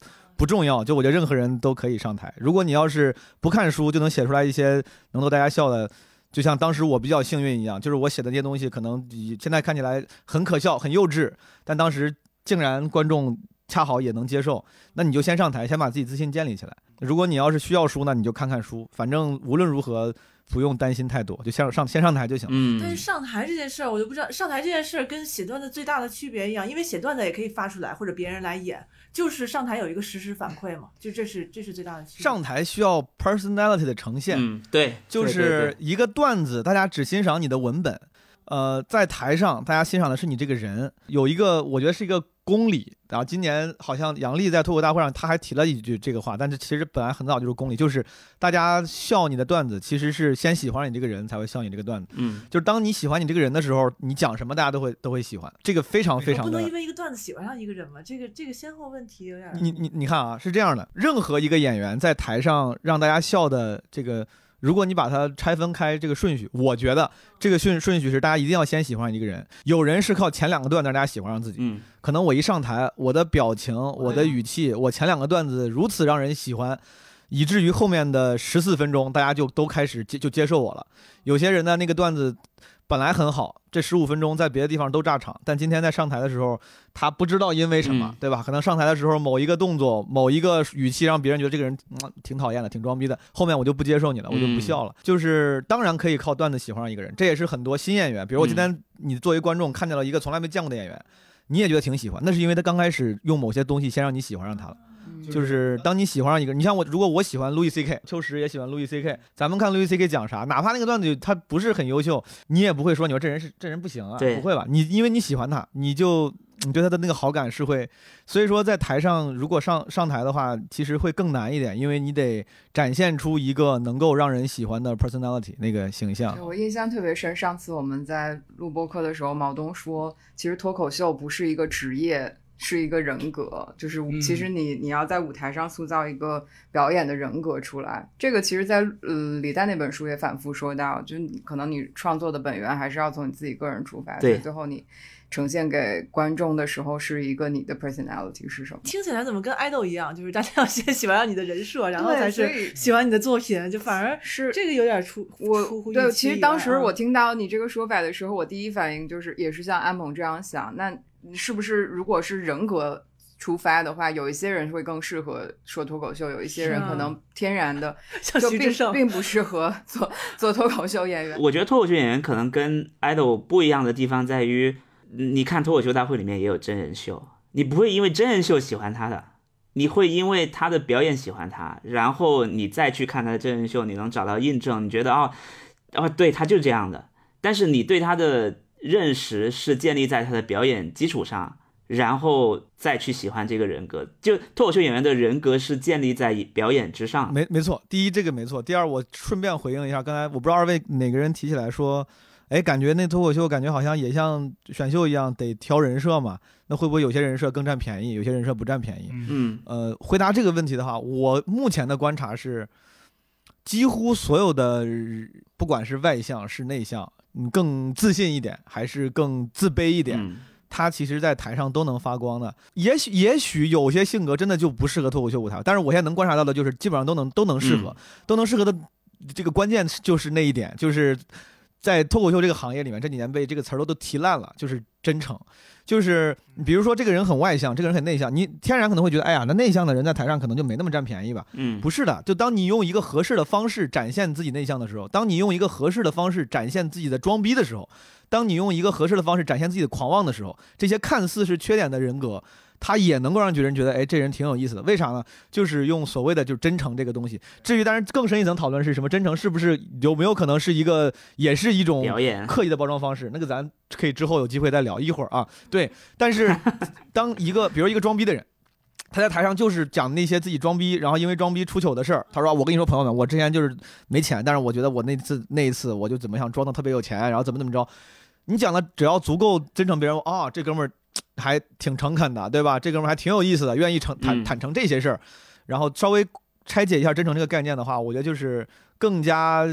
不重要。就我觉得任何人都可以上台。如果你要是不看书就能写出来一些能逗大家笑的。就像当时我比较幸运一样，就是我写的那些东西可能比现在看起来很可笑、很幼稚，但当时竟然观众恰好也能接受。那你就先上台，先把自己自信建立起来。如果你要是需要书，那你就看看书，反正无论如何不用担心太多，就先上先上台就行。但是嗯上台这件事儿，我就不知道上台这件事儿跟写段子最大的区别一样，因为写段子也可以发出来，或者别人来演，就是上台有一个实时反馈嘛，就这是这是最大的区别。上台需要 personality 的呈现，嗯，对，就是一个段子，大家只欣赏你的文本，呃，在台上大家欣赏的是你这个人。有一个我觉得是一个公理，然后今年好像杨笠在脱口大会上他还提了一句这个话，但是其实本来很早就是公理，就是大家笑你的段子，其实是先喜欢你这个人才会笑你这个段子。嗯就是当你喜欢你这个人的时候，你讲什么大家都会都会喜欢，这个非常非常的不能因为一个段子喜欢上一个人吗，这个这个先后问题有点。你你你看啊，是这样的，任何一个演员在台上让大家笑的这个，如果你把它拆分开这个顺序，我觉得这个顺顺序是大家一定要先喜欢一个人。有人是靠前两个段子让大家喜欢上自己，嗯可能我一上台，我的表情、我的语气，我前两个段子如此让人喜欢。以至于后面的十四分钟，大家就都开始接就接受我了。有些人呢，那个段子本来很好，这十五分钟在别的地方都炸场，但今天在上台的时候，他不知道因为什么，嗯对吧？可能上台的时候某一个动作、某一个语气让别人觉得这个人、嗯、挺讨厌的、挺装逼的，后面我就不接受你了，我就不笑了。就是当然可以靠段子喜欢上一个人，这也是很多新演员，比如我今天你作为观众看见了一个从来没见过的演员，你也觉得挺喜欢，那是因为他刚开始用某些东西先让你喜欢上他了。就是当你喜欢上一个，你像我，如果我喜欢路易 C K，秋实也喜欢路易 C K，咱们看路易 C K 讲啥，哪怕那个段子他不是很优秀，你也不会说你说这人是这人不行啊，对不会吧？你因为你喜欢他，你就你对他的那个好感是会，所以说在台上如果上上台的话，其实会更难一点，因为你得展现出一个能够让人喜欢的 personality 那个形象。我印象特别深，上次我们在录播客的时候，毛东说，其实脱口秀不是一个职业，是一个人格，就是嗯其实你你要在舞台上塑造一个表演的人格出来。这个其实在，呃李诞那本书也反复说到，就是可能你创作的本源还是要从你自己个人出发，所对以最后你呈现给观众的时候是一个你的 personality 是什么。听起来怎么跟爱豆一样？就是大家要先喜欢上你的人设，然后才是喜欢你的作品，就反而是这个有点出我出乎预对，其实当时我听到你这个说法的时候，我第一反应就是也是像安萌这样想，那是不是如果是人格出发的话，有一些人会更适合说脱口秀，有一些人可能天然的 像就并徐志胜。并不适合做做脱口秀演员。我觉得脱口秀演员可能跟 idol 不一样的地方在于，嗯你看脱口秀大会里面也有真人秀，你不会因为真人秀喜欢他的，你会因为他的表演喜欢他，然后你再去看他的真人秀，你能找到印证，你觉得哦，哦，对他就是这样的，但是你对他的认识是建立在他的表演基础上。然后再去喜欢这个人格，就脱口秀演员的人格是建立在表演之上。没没错，第一这个没错，第二我顺便回应一下，刚才我不知道二位哪个人提起来说，哎，感觉那脱口秀感觉好像也像选秀一样得挑人设嘛，那会不会有些人设更占便宜，有些人设不占便宜？嗯嗯呃，回答这个问题的话，我目前的观察是，几乎所有的不管是外向是内向，你更自信一点还是更自卑一点，嗯他其实在台上都能发光的。也许也许有些性格真的就不适合脱口秀舞台，但是我现在能观察到的就是基本上都能都能适合，都能适合的。这个关键就是那一点，就是在脱口秀这个行业里面，这几年被这个词儿都都提烂了，就是真诚。就是比如说这个人很外向，这个人很内向，你天然可能会觉得，哎呀，那内向的人在台上可能就没那么占便宜吧？嗯，不是的，就当你用一个合适的方式展现自己内向的时候，当你用一个合适的方式展现自己的装逼的时候，当你用一个合适的方式展现自己的狂妄的时候，这些看似是缺点的人格，他也能够让别人觉得，哎，这人挺有意思的。为啥呢？就是用所谓的就是真诚这个东西。至于当然更深一层讨论是什么，真诚是不是有没有可能是一个，也是一种表演刻意的包装方式，那个咱可以之后有机会再聊一会儿啊。对，但是 当一个比如一个装逼的人。他在台上就是讲那些自己装逼，然后因为装逼出糗的事儿。他说：“我跟你说，朋友们，我之前就是没钱，但是我觉得我那次那一次我就怎么想装的特别有钱，然后怎么怎么着。你讲的只要足够真诚，别人啊、这哥们儿还挺诚恳的，对吧？这哥们儿还挺有意思的，愿意诚坦嗯坦诚这些事儿。然后稍微拆解一下真诚这个概念的话，我觉得就是更加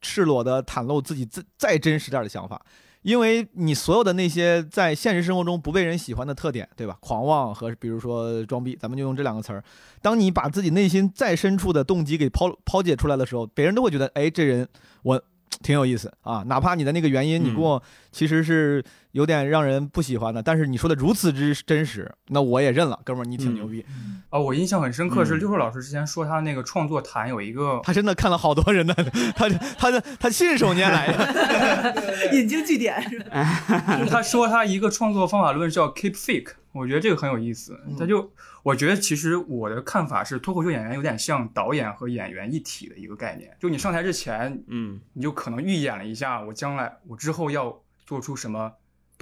赤裸的袒露自己再再真实点儿的想法。因为你所有的那些在现实生活中不被人喜欢的特点，对吧？狂妄和比如说装逼，咱们就用这两个词儿。当你把自己内心再深处的动机给抛抛解出来的时候，别人都会觉得，哎，这人我 挺有意思啊。哪怕你的那个原因，你嗯跟我其实是有点让人不喜欢的，但是你说的如此之真实，那我也认了，哥们儿，你挺牛逼。哦，我印象很深刻是嗯六兽老师之前说他那个创作坛有一个 他真的看了好多人的，他他的他信手拈来的。引经据典是吧？就 是他说他一个创作方法论叫 keep fake，我觉得这个很有意思。他就我觉得其实我的看法是，脱口秀演员有点像导演和演员一体的一个概念。就你上台之前，嗯你就可能预演了一下，我将来我之后要做出什么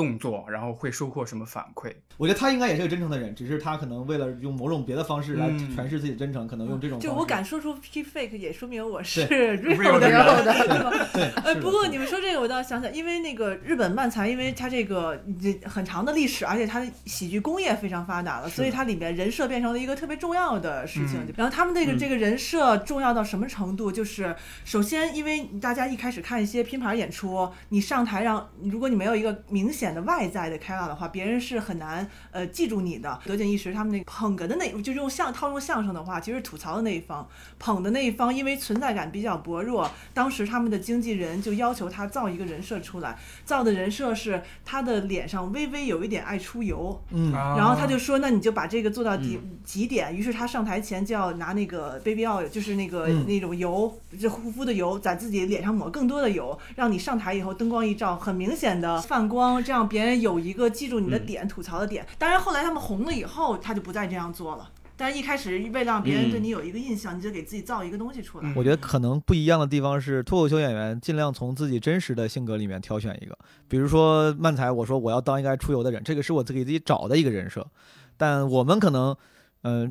动作，然后会收获什么反馈。我觉得他应该也是个真诚的人，只是他可能为了用某种别的方式来嗯诠释自己的真诚，可能用这种方式。就我敢说出 keep fake，也说明我是对 real 的对吧？对，呃，不过你们说这个，我倒想想，因为那个日本漫才，因为它这个这很长的历史，而且它的喜剧工业非常发达了，所以它里面人设变成了一个特别重要的事情。嗯然后他们这个嗯这个人设重要到什么程度？就是首先，因为大家一开始看一些拼盘演出，你上台让如果你没有一个明显显的外在的开朗的话，别人是很难呃记住你的。德景一时他们那个捧哏的那，就用相套用相声的话，其实吐槽的那一方，捧的那一方，因为存在感比较薄弱，当时他们的经纪人就要求他造一个人设出来，造的人设是他的脸上微微有一点爱出油，嗯然后他就说，那你就把这个做到极极点。于是他上台前就要拿那个 baby oil，就是那个、嗯那种油，就护肤的油，在自己脸上抹更多的油，让你上台以后灯光一照，很明显的泛光，这样别人有一个记住你的点、吐槽的点。当然后来他们红了以后，他就不再这样做了。但是一开始为了让别人对你有一个印象，你就给自己造一个东西出来。我觉得可能不一样的地方是，脱口秀演员尽量从自己真实的性格里面挑选一个。比如说漫才，我说我要当一个爱出游的人，这个是我自己自己找的一个人设。但我们可能，嗯、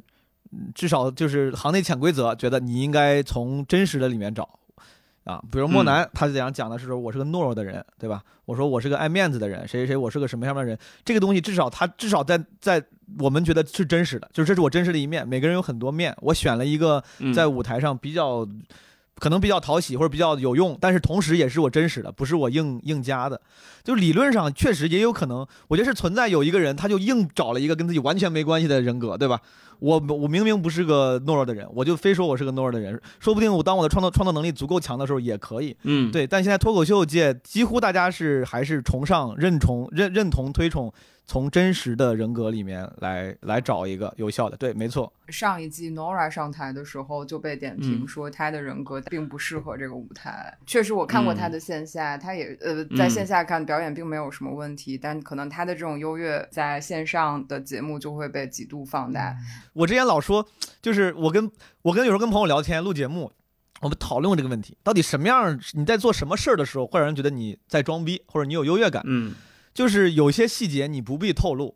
至少就是行内潜规则，觉得你应该从真实的里面找。啊，比如莫南，他这样讲的是说我是个懦弱的人，对吧？我说我是个爱面子的人，谁谁谁，我是个什么样的人？这个东西至少他至少在在我们觉得是真实的，就是这是我真实的一面。每个人有很多面，我选了一个嗯在舞台上比较。可能比较讨喜或者比较有用，但是同时也是我真实的，不是我硬硬加的。就理论上确实也有可能，我觉得是存在有一个人，他就硬找了一个跟自己完全没关系的人格，对吧？我我明明不是个懦弱的人，我就非说我是个懦弱的人，说不定我当我的创造创造能力足够强的时候也可以。嗯，对，但现在脱口秀界几乎大家是还是崇尚、认同、认认同、推崇从真实的人格里面来来找一个有效的。对，没错。上一季 Nora 上台的时候就被点评嗯说她的人格并不适合这个舞台。确实，我看过她嗯的线下，她也呃在嗯线下看表演并没有什么问题，但可能她的这种优越在线上的节目就会被极度放大。我之前老说，就是我跟我跟有时候跟朋友聊天录节目，我们讨论过这个问题，到底什么样你在做什么事儿的时候会让人觉得你在装逼，或者你有优越感？嗯就是有些细节你不必透露。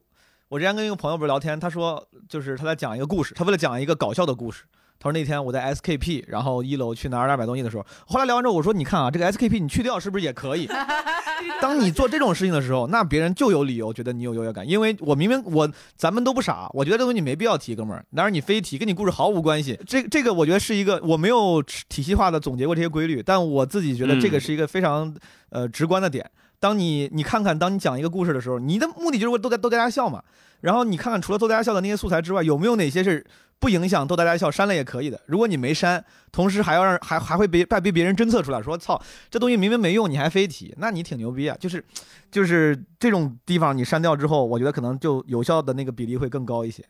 我之前跟一个朋友不是聊天，他说就是他在讲一个故事，他为了讲一个搞笑的故事。他说那天我在 SKP，然后一楼去拿二百买东西的时候，后来聊完之后我说你看啊，这个 SKP 你去掉是不是也可以？当你做这种事情的时候，那别人就有理由觉得你有优越感，因为我明明我咱们都不傻，我觉得这东西你没必要提，哥们儿，但是你非提，跟你故事毫无关系。这这个我觉得是一个我没有体系化的总结过这些规律，但我自己觉得这个是一个非常呃直观的点。当你你看看，当你讲一个故事的时候，你的目的就是为逗大逗大家笑嘛。然后你看看，除了逗大家笑的那些素材之外，有没有哪些是不影响逗大家笑，删了也可以的？如果你没删，同时还要让还还会被被被别人侦测出来，说操，这东西明明没用，你还非提，那你挺牛逼啊！就是就是这种地方你删掉之后，我觉得可能就有效的那个比例会更高一些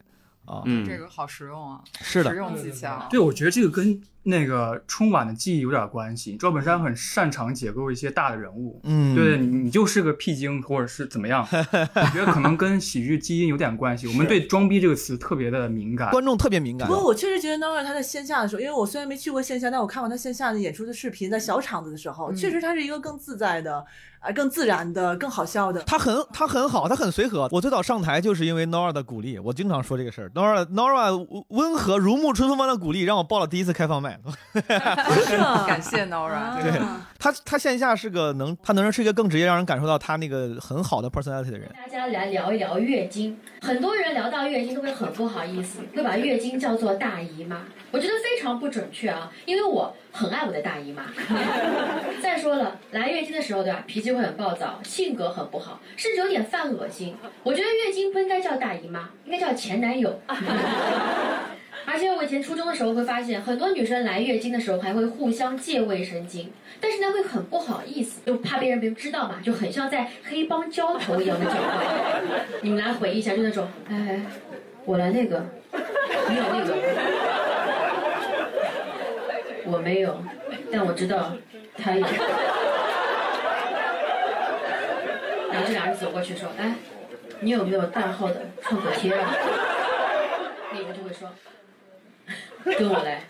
啊。嗯，这个好实用啊，是的实用技巧。对，我觉得这个跟那个春晚的记忆有点关系。赵本山很擅长解构一些大的人物，嗯，对你你就是个屁精，或者是怎么样？我觉得可能跟喜剧基因有点关系。我们对“装逼”这个词特别的敏感。观众特别敏感不。过我确实觉得 Nora 他在线下的时候，因为我虽然没去过线下，但我看过他线下的演出的视频，在小场子的时候，嗯确实他是一个更自在的，啊、更自然的、更好笑的。他很他很好，他很随和。我最早上台就是因为 Nora 的鼓励，我经常说这个事儿。Nora Nora 温和如沐春风般的鼓励，让我报了第一次开放麦。感谢 Nora，对他他线下是个能，他能是一个更直接让人感受到他那个很好的 personality 的人。大家来聊一聊月经。很多人聊到月经都会很不好意思，会把月经叫做大姨妈。我觉得非常不准确啊，因为我很爱我的大姨妈。再说了，来月经的时候，对吧？脾气会很暴躁，性格很不好，甚至有点犯恶心。我觉得月经不应该叫大姨妈，应该叫前男友。而且我以前初中的时候会发现，很多女生来月经的时候还会互相借卫生巾，但是呢会很不好意思，就怕被人别人知道嘛，就很像在黑帮交头一样的讲话。你们来回忆一下，就那种，哎，我来那个，你有那个，我没有，但我知道他有。然后这俩人走过去说，哎，你有没有大号的创可贴啊？那个就会说，跟我来。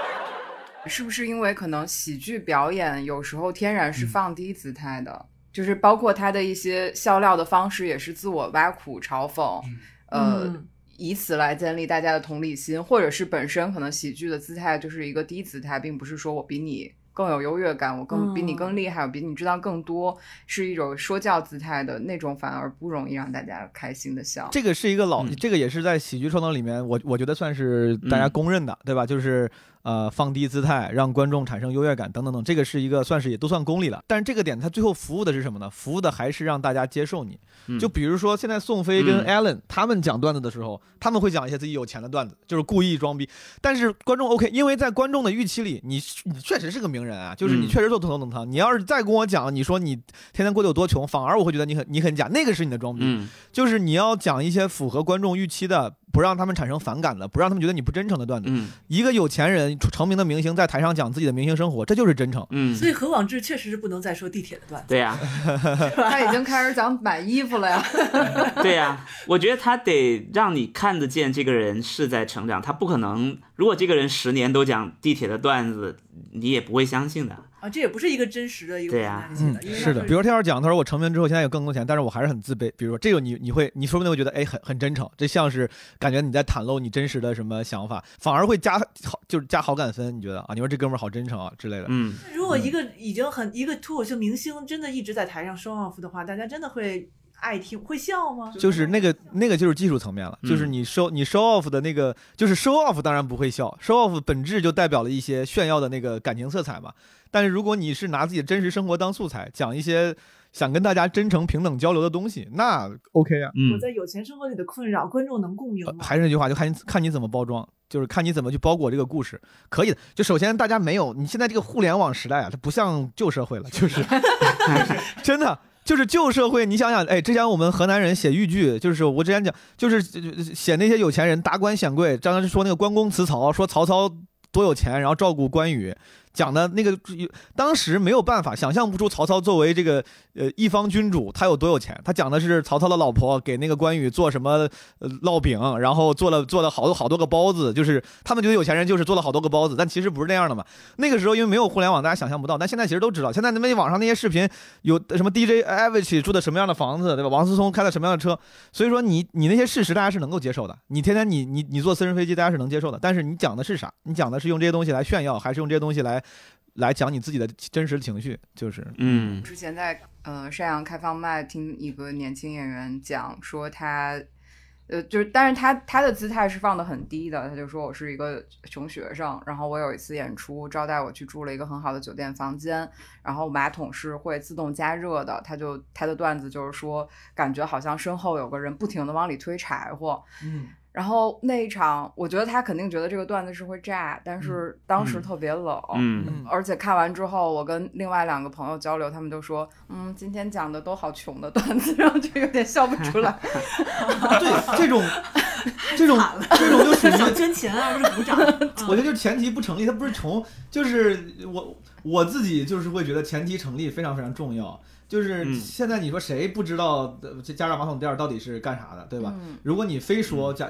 是不是因为可能喜剧表演有时候天然是嗯放低姿态的，就是包括他的一些笑料的方式也是自我挖苦、嘲讽，呃。嗯以此来建立大家的同理心，或者是本身可能喜剧的姿态就是一个低姿态，并不是说我比你更有优越感，我更、嗯比你更厉害，我比你知道更多，是一种说教姿态的那种，反而不容易让大家开心的笑。这个是一个老，嗯这个也是在喜剧创作里面，我我觉得算是大家公认的，对吧？就是呃放低姿态，让观众产生优越感等等等，这个是一个算是也都算功利了。但是这个点它最后服务的是什么呢？服务的还是让大家接受你。嗯就比如说现在宋飞跟嗯 Allen 他们讲段子的时候，他们会讲一些自己有钱的段子，就是故意装逼。但是观众 OK，因为在观众的预期里，你你确实是个名人啊，就是你嗯确实做头等舱。你要是再跟我讲，你说你天天过得有多穷，反而我会觉得你很你很假，那个是你的装逼。嗯就是你要讲一些符合观众预期的，不让他们产生反感的，不让他们觉得你不真诚的段子。嗯一个有钱人成名的明星在台上讲自己的明星生活，这就是真诚。嗯，所以何广智确实是不能再说地铁的段子。对呀、他已经开始讲买衣服了呀。对呀、我觉得他得让你看得见这个人是在成长，他不可能，如果这个人十年都讲地铁的段子，你也不会相信的。啊，这也不是一个真实的一个对呀平台嗯，是的。比如他要是讲，他说我成名之后现在有更多钱，但是我还是很自卑。比如说这个你你会你说不定会觉得哎很很真诚，这像是感觉你在袒露你真实的什么想法，反而会加好就是加好感分。你觉得啊，你说这哥们儿好真诚啊之类的。嗯，如果一个已经很一个脱口秀明星真的一直在台上 show off 的话，大家真的会爱听，会笑吗？就是那个那个就是技术层面了，嗯就是你 show 你 show off 的那个，就是 show off 当然不会笑，show off 本质就代表了一些炫耀的那个感情色彩嘛。但是如果你是拿自己的真实生活当素材，讲一些想跟大家真诚平等交流的东西，那 OK 啊。嗯我在有钱生活里的困扰，观众能共鸣还是那句话，就看你看你怎么包装，就是看你怎么去包裹这个故事，可以的。就首先大家没有，你现在这个互联网时代啊，它不像旧社会了，就是 真的。就是旧社会，你想想，哎，之前我们河南人写豫剧，就是我之前讲，就是呃写那些有钱人达官显贵，刚刚说那个关公辞曹，说曹操多有钱，然后照顾关羽，讲的那个当时没有办法想象不出曹操作为这个呃一方君主他有多有钱。他讲的是曹操的老婆给那个关羽做什么烙饼，然后做了做了好多好多个包子，就是他们觉得有钱人就是做了好多个包子，但其实不是那样的嘛。那个时候因为没有互联网，大家想象不到，但现在其实都知道。现在那边网上那些视频有什么 DJ Avicii 住的什么样的房子，对吧？王思聪开的什么样的车，所以说你你那些事实大家是能够接受的。你天天你你你坐私人飞机，大家是能接受的。但是你讲的是啥？你讲的是用这些东西来炫耀，还是用这些东西来来讲你自己的真实情绪？就是嗯之前在呃山阳开放麦听一个年轻演员讲说他。呃，就是，但是他他的姿态是放的很低的，他就说我是一个穷学生，然后我有一次演出招待我去住了一个很好的酒店房间，然后马桶是会自动加热的，他就他的段子就是说，感觉好像身后有个人不停的往里推柴火，嗯，然后那一场，我觉得他肯定觉得这个段子是会炸，但是当时嗯特别冷，嗯而且看完之后，我跟另外两个朋友交流，他们就说，嗯，今天讲的都好穷的段子，然后就有点笑不出来。对这种 这种这种就属于 想捐钱啊，不是鼓掌。我觉得就是前提不成立，他不是穷，就是我我自己就是会觉得前提成立非常非常重要。就是嗯现在你说谁不知道呃这加热马桶垫儿到底是干啥的，对吧？嗯如果你非说加，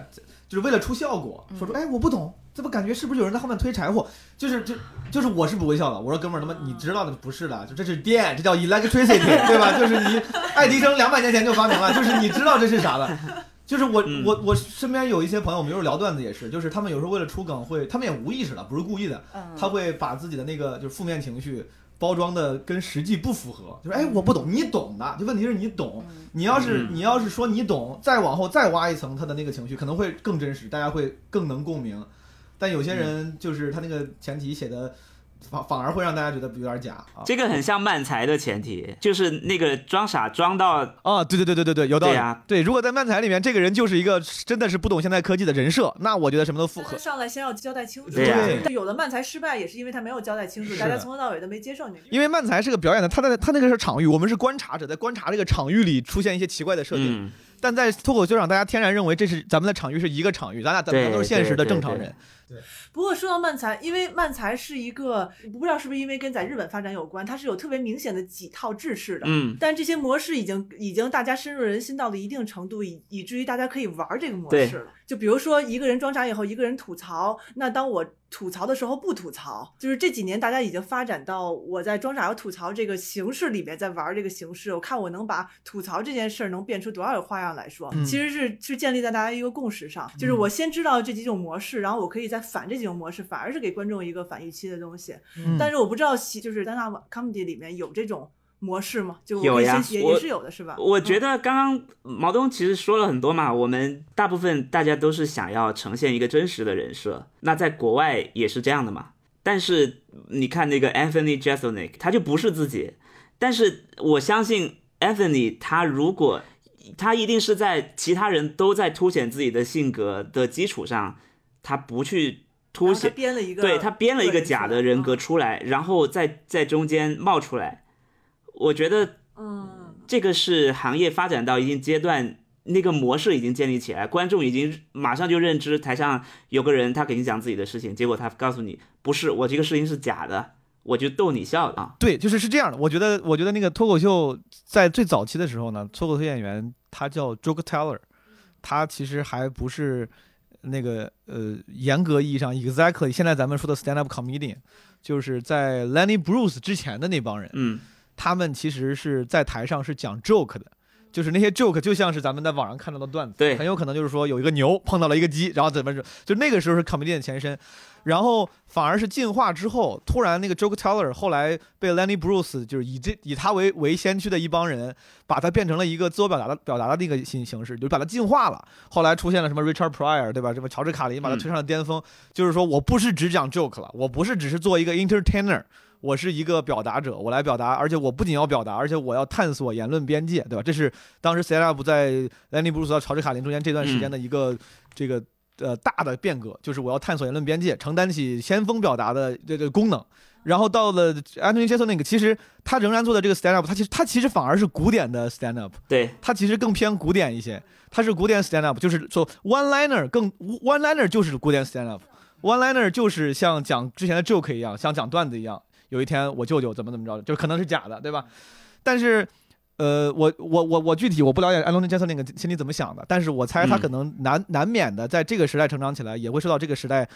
就是为了出效果，说出哎我不懂，怎么感觉是不是有人在后面推柴火？就是就就是我是不会笑的。我说哥们儿，他妈你知道的不是的，就这是电，这叫 electricity，对吧？就是你爱迪生两百年前就发明了，就是你知道这是啥的。就是我嗯我我身边有一些朋友，我们有时候聊段子也是，就是他们有时候为了出梗会，他们也无意识的，不是故意的，嗯他会把自己的那个就是负面情绪包装的跟实际不符合，就是哎我不懂，你懂的，就问题是你懂，你要是嗯。你要是说你懂，再往后再挖一层他的那个情绪，可能会更真实，大家会更能共鸣。但有些人就是他那个前提写的反反而会让大家觉得有点假啊。这个很像漫才的前提，就是那个装傻装到啊，对对对对对对，有道理。对啊对，如果在漫才里面，这个人就是一个真的是不懂现代科技的人设，那我觉得什么都符合他。上来先要交代清楚。对有的漫才失败也是因为他没有交代清楚，大家从头到尾都没接受你。因为漫才是个表演的，他在他那个是场域，我们是观察者，在观察这个场域里出现一些奇怪的设定。嗯 但在脱口秀上，大家天然认为这是咱们的场域是一个场域，咱俩咱们都是现实的对对正常人。不过说到漫才，因为漫才是一个，不知道是不是因为跟在日本发展有关，它是有特别明显的几套制式的。嗯但这些模式已经已经大家深入人心到了一定程度，以以至于大家可以玩这个模式了。就比如说一个人装傻以后，一个人吐槽，那当我吐槽的时候不吐槽，就是这几年大家已经发展到我在装傻要吐槽这个形式里面在玩这个形式，我看我能把吐槽这件事儿能变出多少个花样来说，嗯其实是是建立在大家一个共识上，就是我先知道这几种模式，然后我可以再反这几种模式，反而是给观众一个反预期的东西。嗯但是我不知道喜就是单大 comedy 里面有这种模式吗？就有呀我也也是有的是吧？我觉嗯得刚刚毛东其实说了很多嘛，我们大部分大家都是想要呈现一个真实的人设，那在国外也是这样的嘛。但是你看那个 Anthony Jeselnik，他就不是自己，但是我相信 Anthony 他如果他一定是在其他人都在凸显自己的性格的基础上，他不去凸显，编了一个，对他编了一个假的人格嗯出来，然后在在中间冒出来。我觉得嗯，这个是行业发展到一定阶段，那个模式已经建立起来，观众已经马上就认知台上有个人他给你讲自己的事情，结果他告诉你不是，我这个事情是假的，我就逗你笑的啊。对，就是是这样的。我觉得，我觉得那个脱口秀在最早期的时候呢，脱口秀演员他叫 joke teller，他其实还不是那个呃严格意义上 exactly 现在咱们说的 stand up comedian，就是在 Lenny Bruce 之前的那帮人，嗯，他们其实是在台上是讲 joke 的。就是那些 joke 就像是咱们在网上看到的段子，对很有可能就是说有一个牛碰到了一个鸡，然后怎么着，就那个时候是 comedian 的前身，然后反而是进化之后，突然那个 joke teller 后来被 Lenny Bruce 就是以这以他为为先驱的一帮人，把它变成了一个自我表达的表达的那个新形式，就把它进化了。后来出现了什么 Richard Pryor 对吧？什么乔治卡林把它推上了巅峰，就是说我不是只讲 joke 了，我不是只是做一个 entertainer。我是一个表达者，我来表达，而且我不仅要表达，而且我要探索言论边界，对吧？这是当时 stand up 在 Lenny Bruce 和乔治卡林中间这段时间的一个、这个呃大的变革，就是我要探索言论边界，承担起先锋表达的这个功能。然后到了 Anthony Jeselnik，其实他仍然做的这个 stand up，他其实他其实反而是古典的 stand up，对，他其实更偏古典一些，他是古典 stand up，就是说 one liner 更 one liner 就是古典 stand up，one liner 就是像讲之前的 joke 一样，像讲段子一样。有一天我舅舅怎么怎么着，就可能是假的，对吧？但是，呃，我我我我具体我不了解安东尼·杰森那个心里怎么想的，但是我猜他嗯可能难、难免的在这个时代成长起来，也会受到这个时代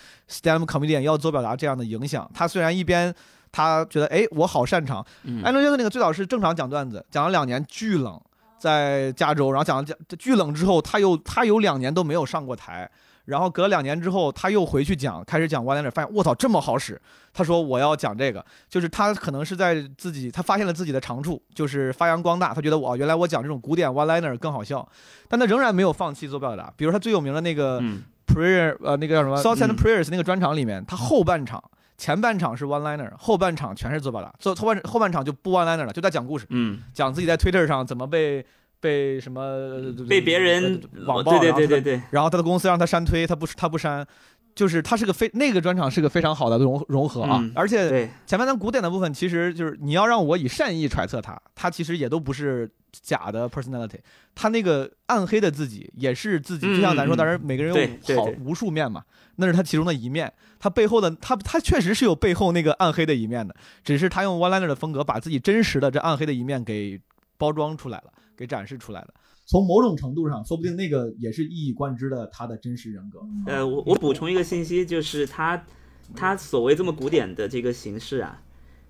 up comedian 要做表达这样的影响。他虽然一边他觉得哎我好擅长，嗯安东尼·杰森那个最早是正常讲段子，讲了两年巨冷，在加州，然后讲了讲巨冷之后，他又他有两年都没有上过台。然后隔两年之后，他又回去讲，开始讲 one liner，发现我操这么好使。他说我要讲这个，就是他可能是在自己他发现了自己的长处，就是发扬光大。他觉得我原来我讲这种古典 one liner 更好笑，但他仍然没有放弃做表达。比如他最有名的那个嗯 prayer，呃，那个叫什么 Thoughts and 嗯 Prayers 那个专场里面，他后半场前半场是 one liner，后半场全是做表达，做后半后半场就不 one liner 了，就在讲故事，嗯，讲自己在 Twitter 上怎么被被什么呃被别人呃网暴，对对对对对，然后他的公司让他删推，他不他不删，就是他是个非那个专场是个非常好的融融合啊，嗯而且，前面的古典的部分其实就是你要让我以善意揣测他，他其实也都不是假的 personality，他那个暗黑的自己也是自己，嗯就像咱说，嗯当然每个人有好无数面嘛，那是他其中的一面，他背后的他他确实是有背后那个暗黑的一面的，只是他用 one liner 的风格把自己真实的这暗黑的一面给包装出来了，给展示出来的。从某种程度上，说不定那个也是一以贯之的他的真实人格。呃，我我补充一个信息，就是他他所谓这么古典的这个形式啊，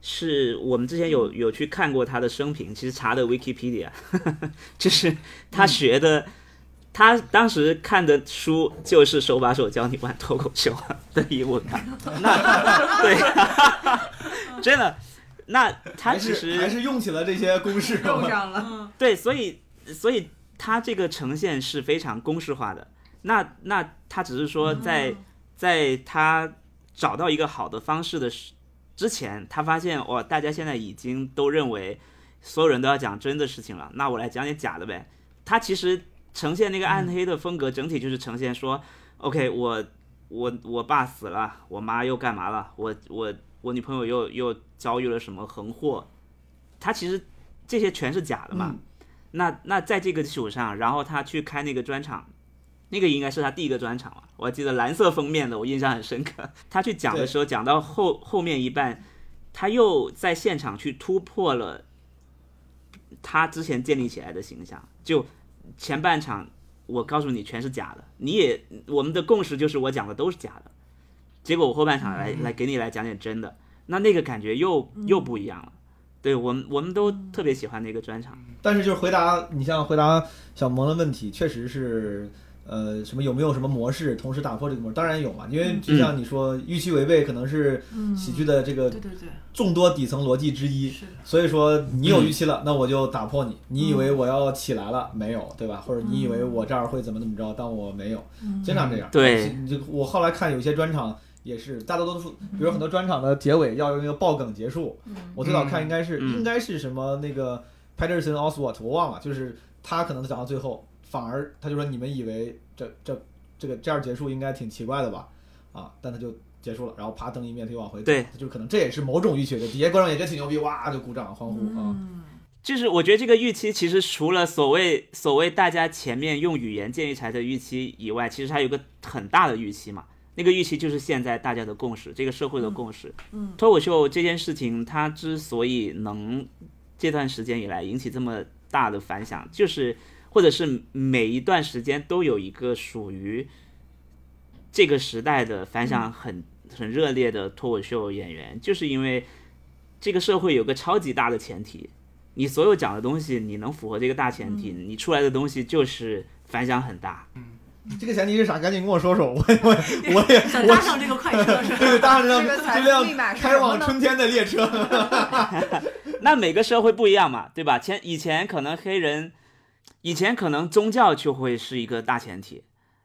是我们之前有有去看过他的生平，其实查的 Wikipedia，就是他学的，他当时看的书就是手把手教你玩脱口秀的英文版。那对，真的，那他其实还是用起了这些公式，用上了。对，所以所以他这个呈现是非常公式化的。那那他只是说在、在他找到一个好的方式的时之前，他发现哇，大家现在已经都认为所有人都要讲真的事情了，那我来讲点假的呗。他其实呈现那个暗黑的风格，整体就是呈现说、o k 我我我爸死了，我妈又干嘛了，我我我女朋友又又遭遇了什么横祸，他其实这些全是假的嘛。那那在这个基础上，然后他去开那个专场，那个应该是他第一个专场了，我记得蓝色封面的，我印象很深刻。他去讲的时候，讲到后后面一半，他又在现场去突破了他之前建立起来的形象。就前半场，我告诉你全是假的，你也我们的共识就是我讲的都是假的。结果我后半场来来给你来讲点真的，那那个感觉又又不一样了。对我们我们都特别喜欢那个专场。但是就是回答你像回答小萌的问题，确实是呃，什么有没有什么模式同时打破这个模式？当然有嘛，因为就像你说，预期违背可能是嗯喜剧的这个对对对，众多底层逻辑之一。是的，所以说你有预期了，那我就打破你。你以为我要起来了，没有，对吧？或者你以为我这儿会怎么怎么着，但我没有，经常这样。对你就我后来看有些专场也是，大多都是，比如很多专场的结尾要用一个爆梗结束。我最早看应该是嗯应该是什么那个 Patterson Oswalt 我忘了，就是他可能讲到最后，反而他就说你们以为这这这个这样结束应该挺奇怪的吧？啊，但他就结束了，然后啪灯一灭，他就往回走，对，就可能这也是某种预期的，底下观众也觉得挺牛逼，哇就鼓掌欢呼啊。嗯，就是我觉得这个预期其实除了所谓所谓大家前面用语言建立起来的预期以外，其实还有个很大的预期嘛。那个预期就是现在大家的共识，这个社会的共识。嗯。脱口秀这件事情，它之所以能这段时间以来引起这么大的反响，就是或者是每一段时间都有一个属于这个时代的反响很、很热烈的脱口秀演员，就是因为这个社会有个超级大的前提，你所有讲的东西，你能符合这个大前提，你出来的东西就是反响很大。这个前提是啥？赶紧跟我说说，我我 我也想搭上这个快车 是吧？对搭上这辆这辆开往春天的列车。那每个社会不一样嘛，对吧？前以前可能黑人，以前可能宗教就会是一个大前提，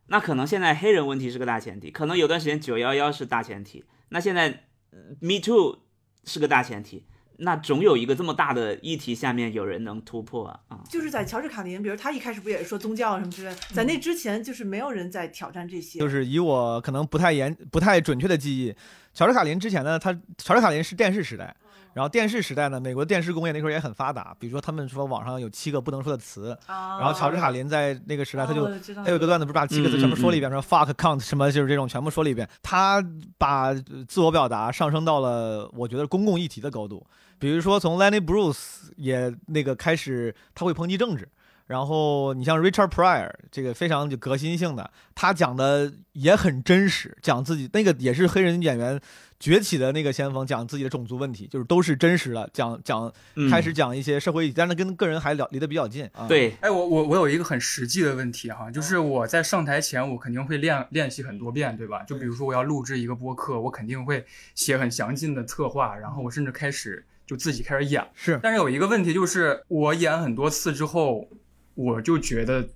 那可能现在黑人问题是个大前提，可能有段时间九幺幺是大前提，那现在呃 Me Too 是个大前提，那总有一个这么大的议题下面有人能突破啊。啊就是在乔治卡林，比如他一开始不也是说宗教啊什么之类，在那之前就是没有人在挑战这些，就是以我可能不太严、不太准确的记忆，乔治卡林之前呢，他乔治卡林是电视时代，然后电视时代呢，美国电视工业那时候也很发达，比如说他们说网上有七个不能说的词，然然后乔治卡林在那个时代他就哦他有个段子，不是把七个字嗯全部说了一遍，说 fuck count 什么就是这种全部说了一遍。他把自我表达上升到了我觉得公共议题的高度，比如说从 Lenny Bruce 也那个开始，他会抨击政治。然后你像 Richard Pryor 这个非常就革新性的，他讲的也很真实，讲自己那个也是黑人演员崛起的那个先锋，讲自己的种族问题，就是都是真实的，讲讲嗯开始讲一些社会议题，但是跟个人还聊离得比较近啊。对，哎，我我我有一个很实际的问题哈，就是我在上台前，我肯定会练练习很多遍，对吧？就比如说我要录制一个播客，我肯定会写很详尽的策划，然后我甚至开始就自己开始演。是但是有一个问题就是，我演很多次之后，我就觉得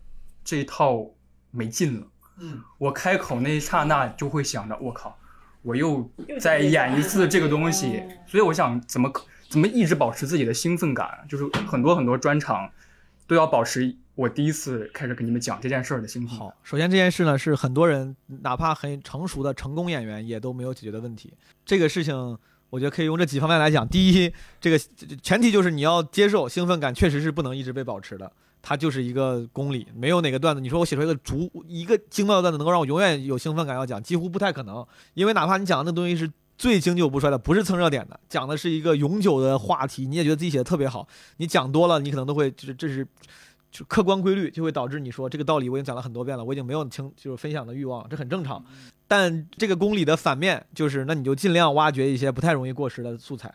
这一套没劲了。嗯，我开口那一刹那就会想着，我靠，我又再演一次这个东西，所以我想怎么怎么一直保持自己的兴奋感，就是很多很多专场都要保持我第一次开始给你们讲这件事儿的兴奋感。好，首先这件事呢是很多人哪怕很成熟的成功演员也都没有解决的问题。这个事情我觉得可以用这几方面来讲。第一，这个前提就是你要接受兴奋感确实是不能一直被保持的。它就是一个公理，没有哪个段子，你说我写出一个足一个精妙的段子能够让我永远有兴奋感要讲，几乎不太可能。因为哪怕你讲的那东西是最经久不衰的，不是蹭热点的，讲的是一个永久的话题，你也觉得自己写的特别好，你讲多了，你可能都会就是这是就客观规律，就会导致你说这个道理我已经讲了很多遍了，我已经没有听就是分享的欲望，这很正常。但这个公理的反面就是，那你就尽量挖掘一些不太容易过时的素材。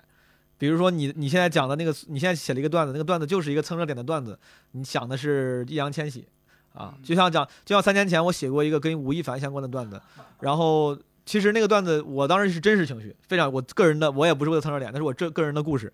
比如说你你现在讲的那个，你现在写了一个段子，那个段子就是一个蹭热点的段子，你想的是易烊千玺啊，就像讲，就像三年前我写过一个跟吴亦凡相关的段子，然后其实那个段子我当时是真实情绪，非常我个人的，我也不是为了蹭热点，那是我这个人的故事。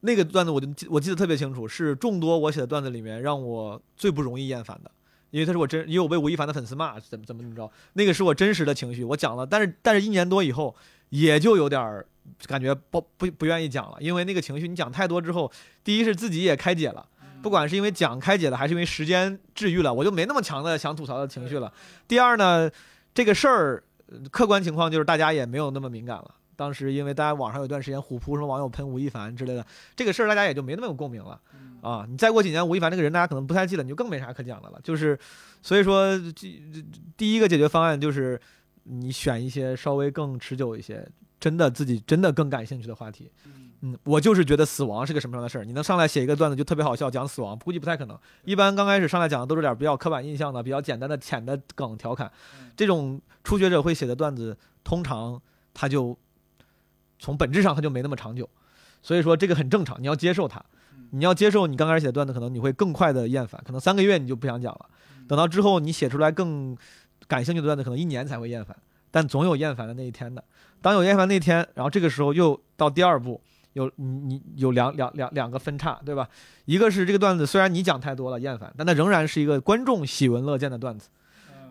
那个段子我就记我记得特别清楚，是众多我写的段子里面让我最不容易厌烦的，因为他是我真，因为我被吴亦凡的粉丝骂，怎么怎么怎么着，那个是我真实的情绪，我讲了，但是但是一年多以后，也就有点儿感觉不不不愿意讲了，因为那个情绪你讲太多之后，第一是自己也开解了，不管是因为讲开解了，还是因为时间治愈了，我就没那么强的想吐槽的情绪了。第二呢，这个事儿呃客观情况就是大家也没有那么敏感了。当时因为大家网上有段时间虎扑什么网友喷吴亦凡之类的，这个事儿大家也就没那么有共鸣了啊。你再过几年吴亦凡这个人大家可能不太记得，你就更没啥可讲的了。就是所以说，这这第一个解决方案就是你选一些稍微更持久一些，真的自己真的更感兴趣的话题。嗯，我就是觉得死亡是个什么样的事儿，你能上来写一个段子就特别好笑，讲死亡，估计不太可能。一般刚开始上来讲的都是点比较刻板印象的、比较简单的、浅的梗调侃，这种初学者会写的段子，通常他就从本质上他就没那么长久，所以说这个很正常，你要接受它。你要接受你刚开始写的段子，可能你会更快的厌烦，可能三个月你就不想讲了。等到之后你写出来更感兴趣的段子，可能一年才会厌烦，但总有厌烦的那一天的。当有厌烦那天，然后这个时候又到第二步，有你你有两两两两个分叉，对吧？一个是这个段子虽然你讲太多了厌烦，但它仍然是一个观众喜闻乐见的段子。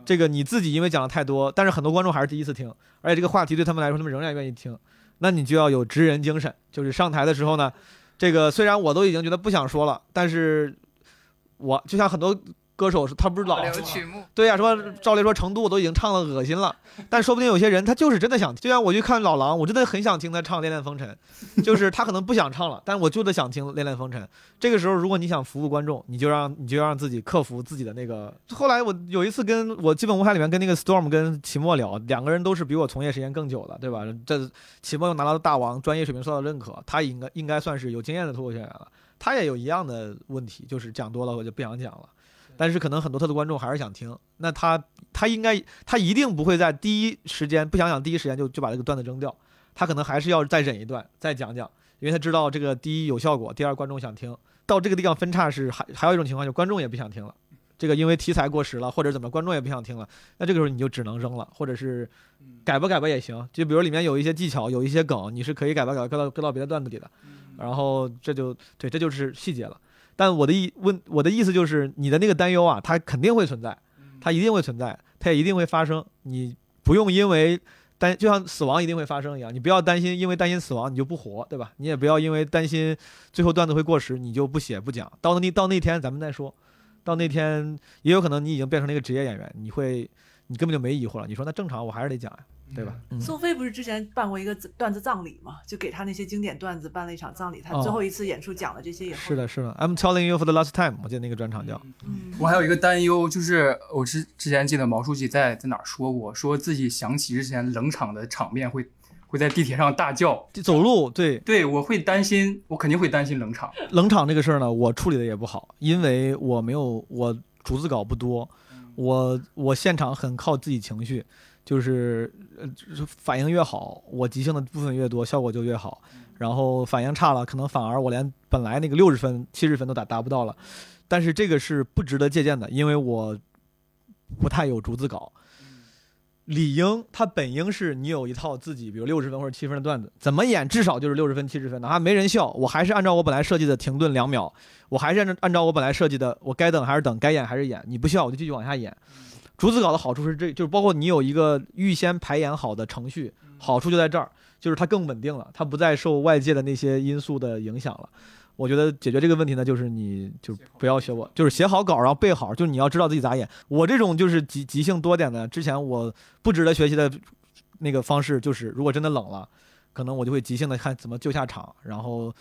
这个你自己因为讲的太多，但是很多观众还是第一次听，而且这个话题对他们来说，他们仍然愿意听。那你就要有职人精神，就是上台的时候呢，这个虽然我都已经觉得不想说了，但是我就像很多歌手，他不是老曲目，对呀、说赵雷说成都我都已经唱了恶心了，但说不定有些人他就是真的想，就像我去看老狼，我真的很想听他唱《恋恋风尘》，就是他可能不想唱了，但是我就得想听《恋恋风尘》。这个时候，如果你想服务观众，你就让你就让自己克服自己的那个。后来我有一次跟我基本无害里面跟那个 Storm 跟齐墨聊，两个人都是比我从业时间更久的，对吧？这齐墨又拿到大王，专业水平受到认可，他应该应该算是有经验的脱口秀演员了。他也有一样的问题，就是讲多了我就不想讲了。但是可能很多他的观众还是想听，那他他应该他一定不会在第一时间不想讲，第一时间就就把这个段子扔掉，他可能还是要再忍一段，再讲讲，因为他知道这个第一有效果，第二观众想听。到这个地方分叉是还还有一种情况，就观众也不想听了，这个因为题材过时了或者怎么，观众也不想听了，那这个时候你就只能扔了，或者是改吧改吧也行，就比如里面有一些技巧，有一些梗，你是可以改吧改吧搁到搁到别的段子里的，然后这就对，这就是细节了。但我的意问我的意思就是，你的那个担忧啊，它肯定会存在，它一定会存在，它也一定会发生。你不用因为担，就像死亡一定会发生一样，你不要担心，因为担心死亡你就不活，对吧？你也不要因为担心最后段子会过时，你就不写不讲。到那到那天咱们再说，到那天也有可能你已经变成了一个职业演员，你会你根本就没疑惑了。你说那正常，我还是得讲呀，对吧？嗯宋飞不是之前办过一个段子葬礼嘛？就给他那些经典段子办了一场葬礼，他哦最后一次演出讲了这些以后，是的，是的。I'm telling you for the last time，我记得那个专场叫。嗯，我还有一个担忧，就是我之之前记得毛书记在在哪儿说过，说自己想起之前冷场的场面会会在地铁上大叫。走路对对，我会担心，我肯定会担心冷场。冷场这个事儿呢，我处理的也不好，因为我没有我逐字稿不多，我我现场很靠自己情绪，就是反应越好，我即兴的部分越多，效果就越好。然后反应差了，可能反而我连本来那个六十分、七十分都达达不到了。但是这个是不值得借鉴的，因为我不太有逐字稿。理应它本应是你有一套自己，比如六十分或者七分的段子，怎么演至少就是六十分、七十分，哪怕没人笑，我还是按照我本来设计的停顿两秒，我还是按照按照我本来设计的，我该等还是等，该演还是演，你不笑我就继续往下演。逐字稿的好处是这，就是包括你有一个预先排演好的程序，好处就在这儿，就是它更稳定了，它不再受外界的那些因素的影响了。我觉得解决这个问题呢，就是你就不要学我，就是写好稿，然后背好，就是你要知道自己咋演。我这种就是即即兴多点的，之前我不值得学习的那个方式，就是如果真的冷了，可能我就会即兴的看怎么救下场，然后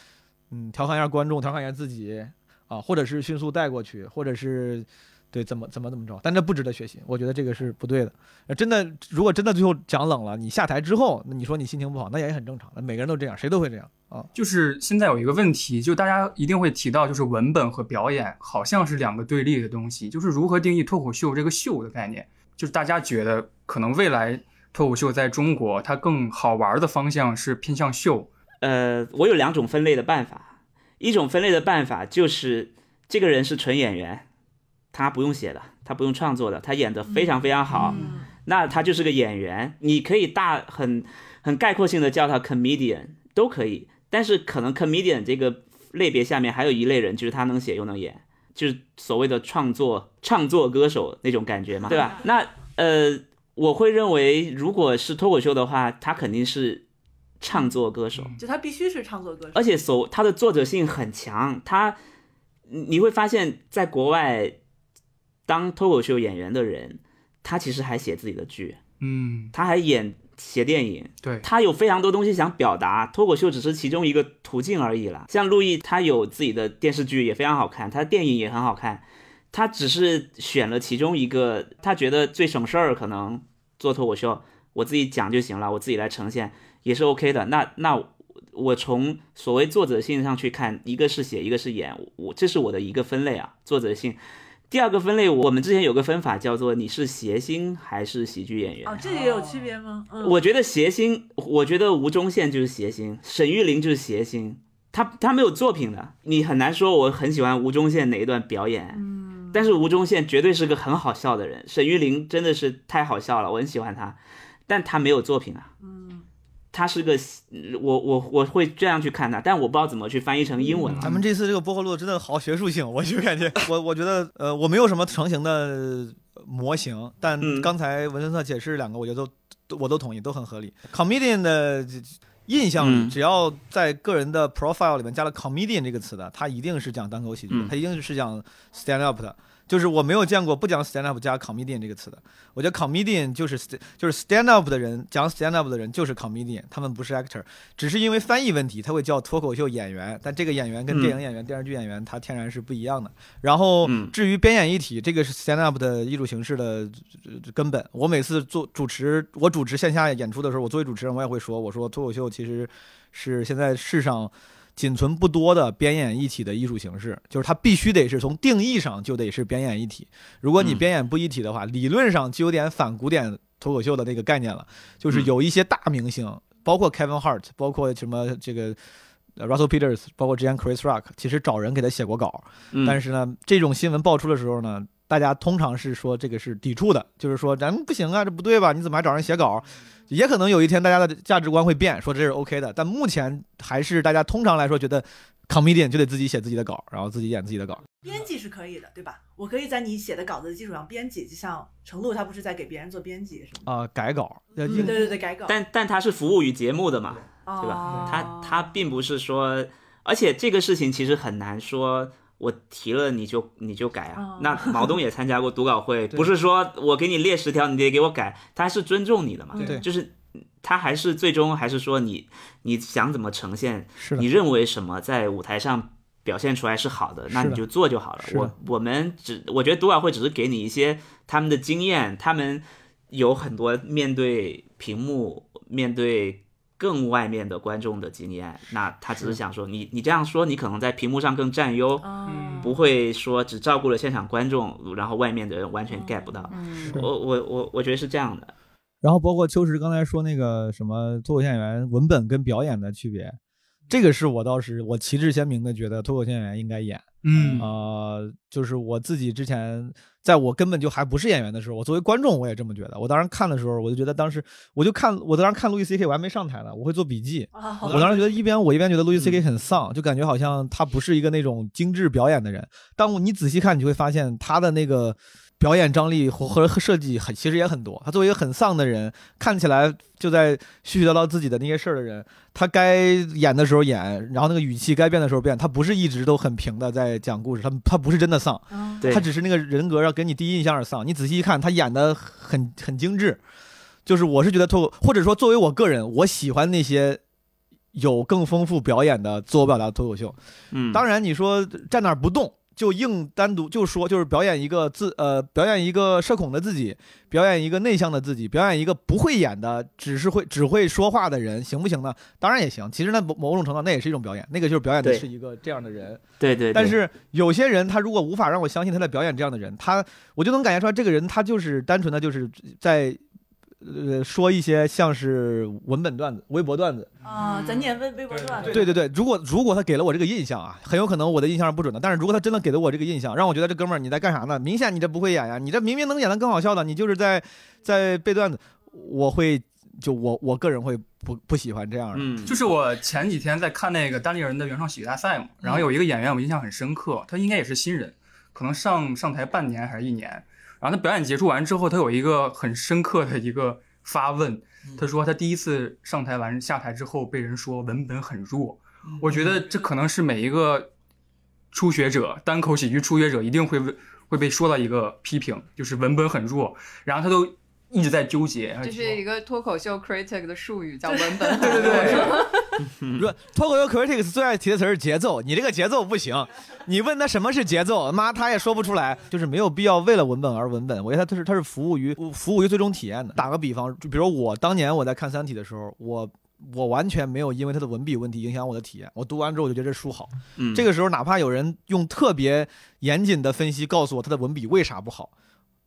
嗯调侃一下观众，调侃一下自己啊，或者是迅速带过去，或者是对怎么怎么怎么着，但这不值得学习，我觉得这个是不对的。呃真的，如果真的最后讲冷了，你下台之后，你说你心情不好，那也很正常，那每个人都这样，谁都会这样啊。就是现在有一个问题，就大家一定会提到，就是文本和表演好像是两个对立的东西。就是如何定义脱口秀这个“秀”的概念？就是大家觉得可能未来脱口秀在中国它更好玩的方向是偏向秀。呃，我有两种分类的办法，一种分类的办法就是这个人是纯演员，他不用写的，他不用创作的，他演的非常非常好，嗯那他就是个演员。你可以大很很概括性的叫他 comedian 都可以，但是可能 comedian 这个类别下面还有一类人，就是他能写又能演，就是所谓的创作创作歌手那种感觉嘛，对吧？那呃，我会认为，如果是脱口秀的话，他肯定是唱作歌手。就他必须是唱作歌手，而且所他的作者性很强，他你你会发现在国外当脱口秀演员的人，他其实还写自己的剧，嗯，他还演写电影，对，他有非常多东西想表达，脱口秀只是其中一个途径而已啦。像陆毅，他有自己的电视剧也非常好看，他的电影也很好看，他只是选了其中一个，他觉得最省事儿，可能做脱口秀，我自己讲就行了，我自己来呈现也是 OK 的。那那我从所谓作者性上去看，一个是写，一个是演，我这是我的一个分类啊，作者性。第二个分类，我们之前有个分法叫做你是谐星还是喜剧演员。哦，这也有区别吗？嗯，我觉得谐星，我觉得吴宗宪就是谐星，沈玉琳就是谐星，他他没有作品的，你很难说我很喜欢吴宗宪哪一段表演。嗯，但是吴宗宪绝对是个很好笑的人，沈玉琳真的是太好笑了，我很喜欢他，但他没有作品啊。嗯，他是个，我我我会这样去看他，但我不知道怎么去翻译成英文啊。咱们这次这个播客录真的好学术性，我就感觉我我觉得呃我没有什么成型的模型，但嗯刚才文森特解释两个，我觉得都我都同意，都很合理。comedian 的印象只要在个人的 profile 里面加了 comedian 这个词的，他一定是讲单口喜剧的，嗯他一定是讲 stand up 的。就是我没有见过不讲 stand up 加 comedian 这个词的。我觉得 comedian 就是 st- 就是 stand up 的人，讲 stand up 的人就是 comedian，他们不是 actor，只是因为翻译问题，他会叫脱口秀演员，但这个演员跟嗯电影演员、电视剧演员他天然是不一样的。然后嗯至于编演一体，这个是 stand up 的艺术形式的呃根本。我每次做主持，我主持线下演出的时候，我作为主持人，我也会说，我说脱口秀其实是现在世上。仅存不多的编演一体的艺术形式，就是它必须得是从定义上就得是编演一体。如果你嗯编演不一体的话，理论上就有点反古典脱口秀的那个概念了。就是嗯有一些大明星，包括 Kevin Hart，包括什么这个呃 Russell Peters，包括之前 Chris Rock，其实找人给他写过稿，嗯但是呢，这种新闻爆出的时候呢，大家通常是说这个是抵触的，就是说咱们不行啊，这不对吧？你怎么还找人写稿？也可能有一天大家的价值观会变，说这是 OK 的，但目前还是大家通常来说觉得 comedian 就得自己写自己的稿，然后自己演自己的稿。编辑是可以的，对吧？我可以在你写的稿子的基础上编辑，就像程璐他不是在给别人做编辑是吗？啊、改稿，对对对，改稿。但但他是服务于节目的嘛，对对吧？他他并不是说，而且这个事情其实很难说。我提了你就你就改啊哦，那毛东也参加过读稿会，不是说我给你列十条，你得给我改，他还是尊重你的嘛，对就是他还是最终还是说你你想怎么呈现，你，认为什么在舞台上表现出来是好的，那你就做就好了。我我们只我觉得读稿会只是给你一些他们的经验，他们有很多面对屏幕、面对更外面的观众的经验。那他只是想说，你你这样说，你可能在屏幕上更占优，嗯，不会说只照顾了现场观众，然后外面的人完全 get 不到。嗯我我我我觉得是这样的。然后包括秋实刚才说那个什么脱口秀演员文本跟表演的区别，这个是我倒是我旗帜鲜明的觉得脱口秀演员应该演。嗯呃，就是我自己之前在我根本就还不是演员的时候，我作为观众我也这么觉得。我当时看的时候，我就觉得当时我就看我当时看路易 C K，我还没上台呢，我会做笔记。啊，我当时觉得一边我一边觉得路易 C K 很丧，就感觉好像他不是一个那种精致表演的人。当你仔细看，你就会发现他的那个表演张力和和设计很其实也很多。他作为一个很丧的人，看起来就在絮絮叨叨自己的那些事儿的人，他该演的时候演，然后那个语气该变的时候变，他不是一直都很平的在讲故事，他他不是真的丧，他只是那个人格要给你第一印象是丧。你仔细一看，他演的很很精致。就是我是觉得脱口，或者说作为我个人，我喜欢那些有更丰富表演的自我表达脱口秀。嗯，当然，你说站那儿不动，就硬单独就说就是表演一个自呃表演一个社恐的自己，表演一个内向的自己，表演一个不会演的，只是会只会说话的人，行不行呢？当然也行。其实那，某某种程度上那也是一种表演，那个就是表演的是一个这样的人。对对，对但是有些人，他如果无法让我相信他在表演这样的人，他我就能感觉出来，这个人他就是单纯的就是在呃说一些像是文本段子、微博段子。啊，咱念微微博段子，对对对，如果如果他给了我这个印象啊，很有可能我的印象是不准的。但是如果他真的给了我这个印象，让我觉得这哥们儿你在干啥呢？明显你这不会演呀，你这明明能演得更好笑的，你就是在在背段子。我会就我我个人会不不喜欢这样的。嗯，就是我前几天在看那个单立人的原创喜剧大赛嘛，然后有一个演员我印象很深刻，他应该也是新人，可能上上台半年还是一年，然后他表演结束完之后，他有一个很深刻的一个发问，他说他第一次上台完下台之后被人说文本很弱，我觉得这可能是每一个初学者单口喜剧初学者一定会被会被说到一个批评，就是文本很弱，然后他都一直在纠结，这是一个脱口秀 critic 的术语，叫文本。对对对。不是脱口秀 critics 最爱提的词是节奏，你这个节奏不行。你问他什么是节奏，妈他也说不出来，就是没有必要为了文本而文本。我觉得他是他是服务于服务于最终体验的。打个比方，就比如我当年我在看《三体》的时候，我我完全没有因为他的文笔问题影响我的体验。我读完之后我就觉得这书好。嗯这个时候哪怕有人用特别严谨的分析告诉我他的文笔为啥不好，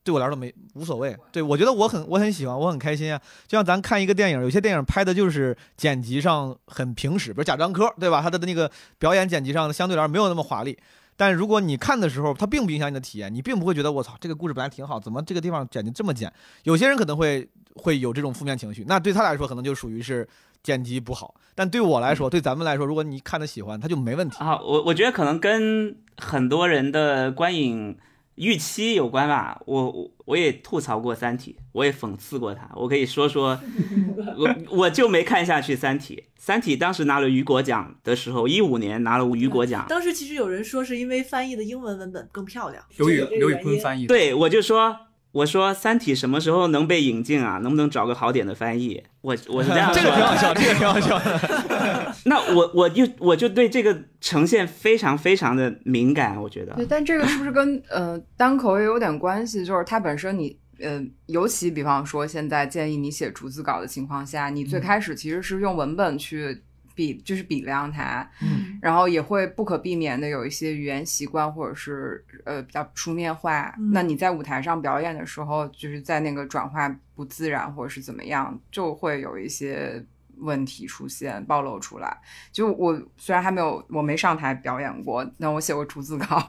对我来说没无所谓。对我觉得我很我很喜欢，我很开心啊。就像咱看一个电影，有些电影拍的就是剪辑上很平实，比如贾樟柯，对吧？他的那个表演剪辑上相对来说没有那么华丽。但如果你看的时候，它并不影响你的体验，你并不会觉得我操这个故事本来挺好，怎么这个地方剪辑这么剪？有些人可能会会有这种负面情绪，那对他来说可能就属于是剪辑不好。但对我来说，对咱们来说，如果你看的喜欢，他就没问题。啊，我我觉得可能跟很多人的观影预期有关吧。我我我也吐槽过《三体》，我也讽刺过他。我可以说说，我我就没看下去《三体》。《三体》当时拿了雨果奖的时候，一五年拿了雨果奖。当时其实有人说是因为翻译的英文文本更漂亮，刘宇刘宇坤翻译，对，我就说，我说《三体》什么时候能被引进啊？能不能找个好点的翻译？我我是这样 这说的。个挺好笑，这个挺好笑的。那我我就我就对这个呈现非常非常的敏感，我觉得对，但这个是不是跟呃单口也有点关系？就是它本身你呃，尤其比方说现在建议你写逐字稿的情况下，你最开始其实是用文本去比，就是比量它，嗯，然后也会不可避免的有一些语言习惯或者是呃比较书面化。嗯那你在舞台上表演的时候，就是在那个转化不自然或者是怎么样，就会有一些。问题出现暴露出来，就我虽然还没有，我没上台表演过，但我写过逐字稿。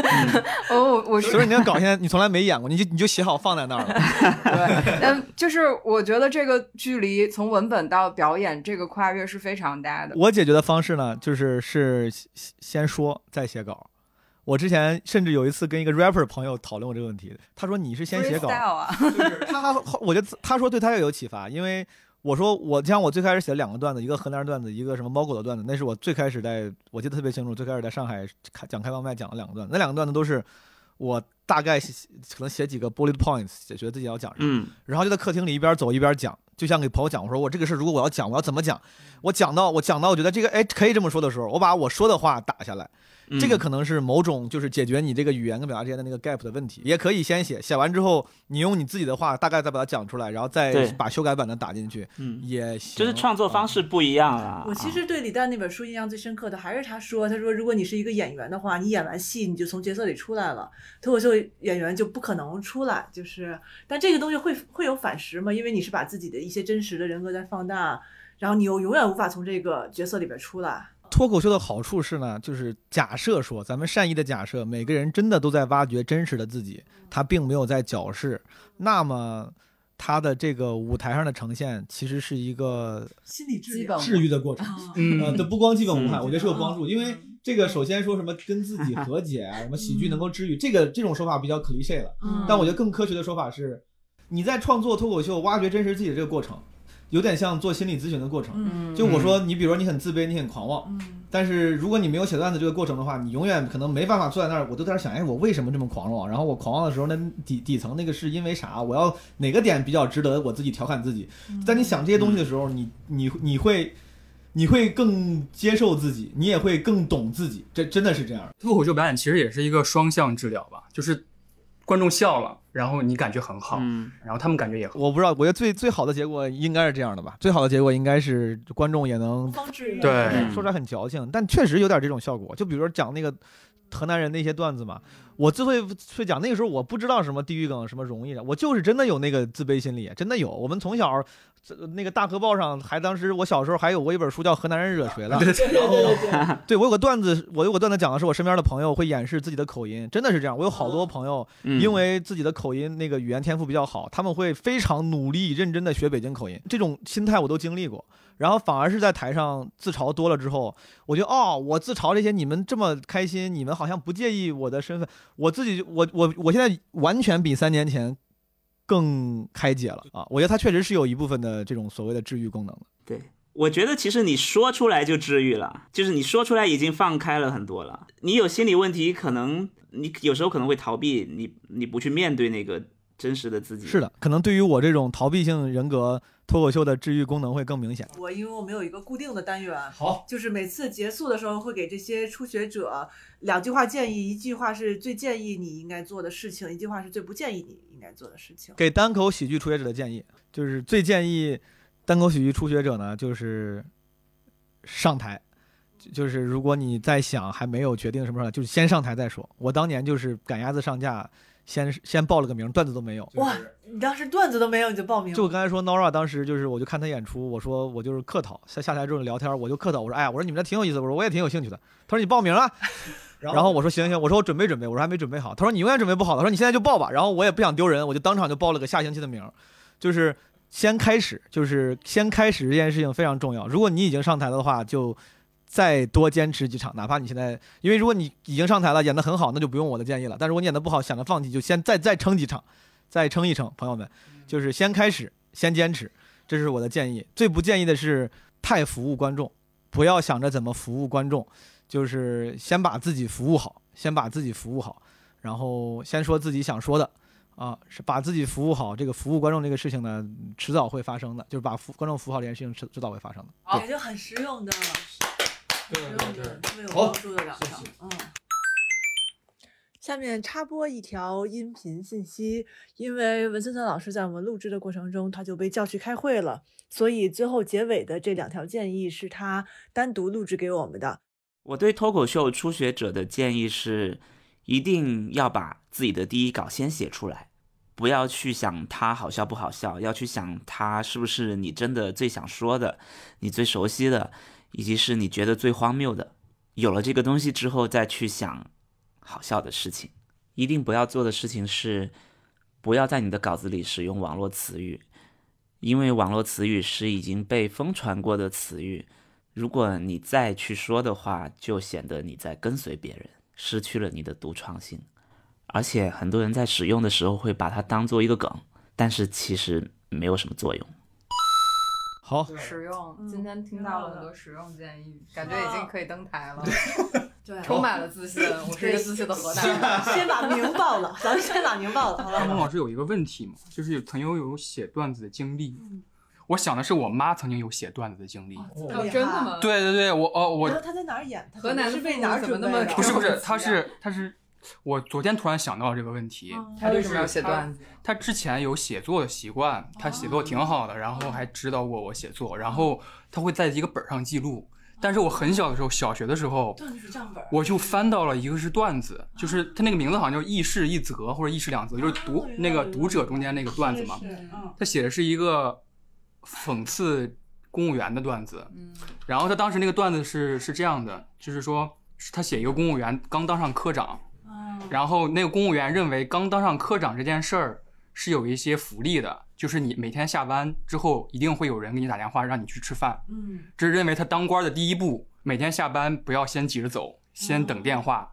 哦，我是所以你的稿现在你从来没演过，你就你就写好放在那儿了。对，但就是我觉得这个距离从文本到表演这个跨越是非常大的。我解决的方式呢，就是是先先说再写稿。我之前甚至有一次跟一个 rapper 朋友讨论过这个问题，他说你是先写稿就是他他我觉得他说对他也有启发，因为我说我像我最开始写两个段子，一个河南段子，一个什么猫狗的段子，那是我最开始在我记得特别清楚，最开始在上海开讲开放麦讲了两个段子，那两个段子都是我大概写可能写几个 bullet points，解决自己要讲什么，嗯。然后就在客厅里一边走一边讲，就像给朋友讲，我说我这个事如果我要讲，我要怎么讲？我讲到我讲到我觉得这个哎可以这么说的时候，我把我说的话打下来，嗯。这个可能是某种就是解决你这个语言跟表达之间的那个 gap 的问题，也可以先写，写完之后你用你自己的话大概再把它讲出来，然后再把修改版的打进去，嗯，也行。就是创作方式不一样啊。我其实对李诞那本书印象最深刻的还是他说，他说如果你是一个演员的话，你演完戏你就从角色里出来了，脱口秀演员就不可能出来。就是，但这个东西会会有反噬吗？因为你是把自己的一些真实的人格在放大，然后你又永远无法从这个角色里边出来。脱口秀的好处是呢，就是假设说咱们善意的假设，每个人真的都在挖掘真实的自己，他并没有在矫饰，那么他的这个舞台上的呈现其实是一个心理治愈的过程。啊嗯呃，这不光基本无害，嗯我觉得是有帮助，因为这个首先说什么跟自己和解啊，什么喜剧能够治愈，这个这种说法比较 cliche 了。嗯但我觉得更科学的说法是，你在创作脱口秀、挖掘真实自己的这个过程，有点像做心理咨询的过程。嗯就我说，你比如说你很自卑，你很狂妄，嗯但是如果你没有写段子这个过程的话，你永远可能没办法坐在那儿，我都在那想，哎，我为什么这么狂妄？然后我狂妄的时候，那底底层那个是因为啥？我要哪个点比较值得我自己调侃自己？在你想这些东西的时候，你你你会你会更接受自己，你也会更懂自己，这真的是这样。脱口秀表演其实也是一个双向治疗吧，就是观众笑了，然后你感觉很好，嗯，然后他们感觉也很。我不知道，我觉得最最好的结果应该是这样的吧？最好的结果应该是观众也能对嗯说出来很矫情，但确实有点这种效果。就比如说讲那个河南人那些段子嘛，我之所以会讲那个时候，我不知道什么地域梗什么容易的，我就是真的有那个自卑心理，真的有。我们从小这那个大河报上还当时我小时候还有过一本书叫《河南人惹谁了》，对对对对，对 我有个段子，我有个段子讲的是我身边的朋友会掩饰自己的口音，真的是这样。我有好多朋友嗯因为自己的口音那个语言天赋比较好，他们会非常努力认真的学北京口音，这种心态我都经历过。然后反而是在台上自嘲多了之后，我觉得哦，我自嘲这些你们这么开心，你们好像不介意我的身份，我自己我我我现在完全比三年前更开解了啊！我觉得它确实是有一部分的这种所谓的治愈功能的。对，我觉得其实你说出来就治愈了，就是你说出来已经放开了很多了。你有心理问题，可能你有时候可能会逃避，你你不去面对那个真实的自己。是的，可能对于我这种逃避性人格，脱口秀的治愈功能会更明显。我因为我们有一个固定的单元，好，就是每次结束的时候会给这些初学者两句话建议，一句话是最建议你应该做的事情，一句话是最不建议你应该做的事情。给单口喜剧初学者的建议，就是最建议单口喜剧初学者呢，就是上台。就就是如果你在想还没有决定什么时候，就是先上台再说。我当年就是赶鸭子上架，先先报了个名，段子都没有。哇，你当时段子都没有你就报名了？就我刚才说 Nora 当时就是，我就看他演出，我说我就是客套，下下台之后聊天，我就客套，我说哎呀，我说你们这挺有意思，我说我也挺有兴趣的。他说你报名了，然后我说行行，我说我准备准备，我说还没准备好。他说你永远准备不好的，他说你现在就报吧。然后我也不想丢人，我就当场就报了个下星期的名，就是先开始，就是先开始这件事情非常重要。如果你已经上台了的话，就再多坚持几场，哪怕你现在，因为如果你已经上台了，演得很好，那就不用我的建议了。但如果你演得不好，想着放弃，就先再再撑几场，再撑一撑，朋友们，就是先开始，先坚持，这是我的建议。最不建议的是太服务观众，不要想着怎么服务观众，就是先把自己服务好，先把自己服务好，然后先说自己想说的。啊，是把自己服务好，这个服务观众这个事情呢，迟早会发生的，就是把服观众服务好这件事情迟迟早会发生的。对感觉很实用的，对实用对，特别有好帮助的两条。嗯。下面插播一条音频信息，因为文森特老师在我们录制的过程中，他就被叫去开会了，所以最后结尾的这两条建议是他单独录制给我们的。我对脱口秀初学者的建议是，一定要把自己的第一稿先写出来，不要去想它好笑不好笑，要去想它是不是你真的最想说的，你最熟悉的，以及是你觉得最荒谬的。有了这个东西之后，再去想好笑的事情。一定不要做的事情是，不要在你的稿子里使用网络词语，因为网络词语是已经被疯传过的词语。如果你再去说的话，就显得你在跟随别人，失去了你的独创性。而且很多人在使用的时候会把它当做一个梗，但是其实没有什么作用。好，实用。嗯今天听到了很多实用建议，感觉已经可以登台了，对，充满了自信。我是一个自信的河南人。先把名报了，咱们先把名报了，好汪吧？老师有一个问题嘛，就是有曾经有写段子的经历。嗯我想的是我妈曾经有写段子的经历。哦，真的吗？对对对，我哦我然后他在哪儿演？河南的是为父母哪儿准备怎么那么的？不是不是，他他是他是，我昨天突然想到这个问题。嗯他为什么要写段子？他之前有写作的习惯，他写作挺好的，然后还指导过我写作，然后他会在一个本上记录。但是我很小的时候，小学的时候，段子是账本。我就翻到了一个是段子，就是他那个名字好像叫“一事一则”或者“一事两则”，就是读啊那个读者中间那个段子嘛。他写的是一个讽刺公务员的段子，嗯然后他当时那个段子是是这样的，就是说他写一个公务员刚当上科长，嗯然后那个公务员认为刚当上科长这件事儿是有一些福利的，就是你每天下班之后一定会有人给你打电话让你去吃饭，嗯。这是认为他当官的第一步，每天下班不要先急着走，先等电话。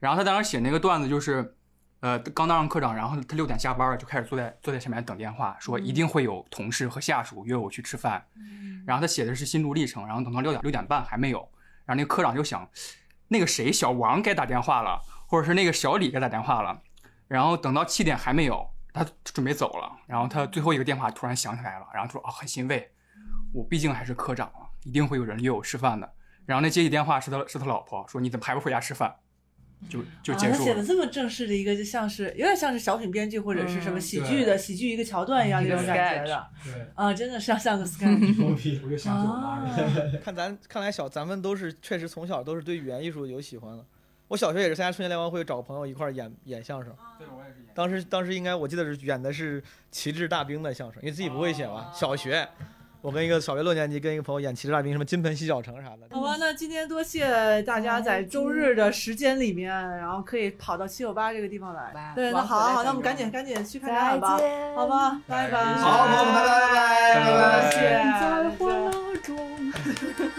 然后他当时写那个段子就是，呃，刚当上科长，然后他六点下班了，就开始坐在坐在前面等电话，说一定会有同事和下属约我去吃饭。然后他写的是心路历程，然后等到六点六点半还没有，然后那个科长就想，那个谁小王该打电话了，或者是那个小李该打电话了，然后等到七点还没有，他准备走了，然后他最后一个电话突然响起来了，然后说啊很欣慰，我毕竟还是科长了，一定会有人约我吃饭的。然后那接起电话是他是他老婆，说你怎么还不回家吃饭？就就结束了。写的这么正式的一个，就像是有点像是小品编剧或者是什么喜剧的、喜剧一个桥段一样那种感觉的对，啊，真的是像像个 sketch 牛逼！我就想起我妈。看咱看来小咱们都是确实从小都是对语言艺术有喜欢的。我小学也是参加春节联欢会，找朋友一块儿演演相声。对，我也是。当时当时应该我记得是演的是旗帜大兵的相声，因为自己不会写嘛。小学，我跟一个小学六年级跟一个朋友演旗帜大兵，什么金盆洗脚城啥的。好吧，那今天多谢大家在周日的时间里面，然后可以跑到七九八这个地方来吧。对，那王好好，那我们赶紧赶紧去看展览吧好吧，拜拜。好，朋友们，拜拜拜拜拜拜。谢谢。再会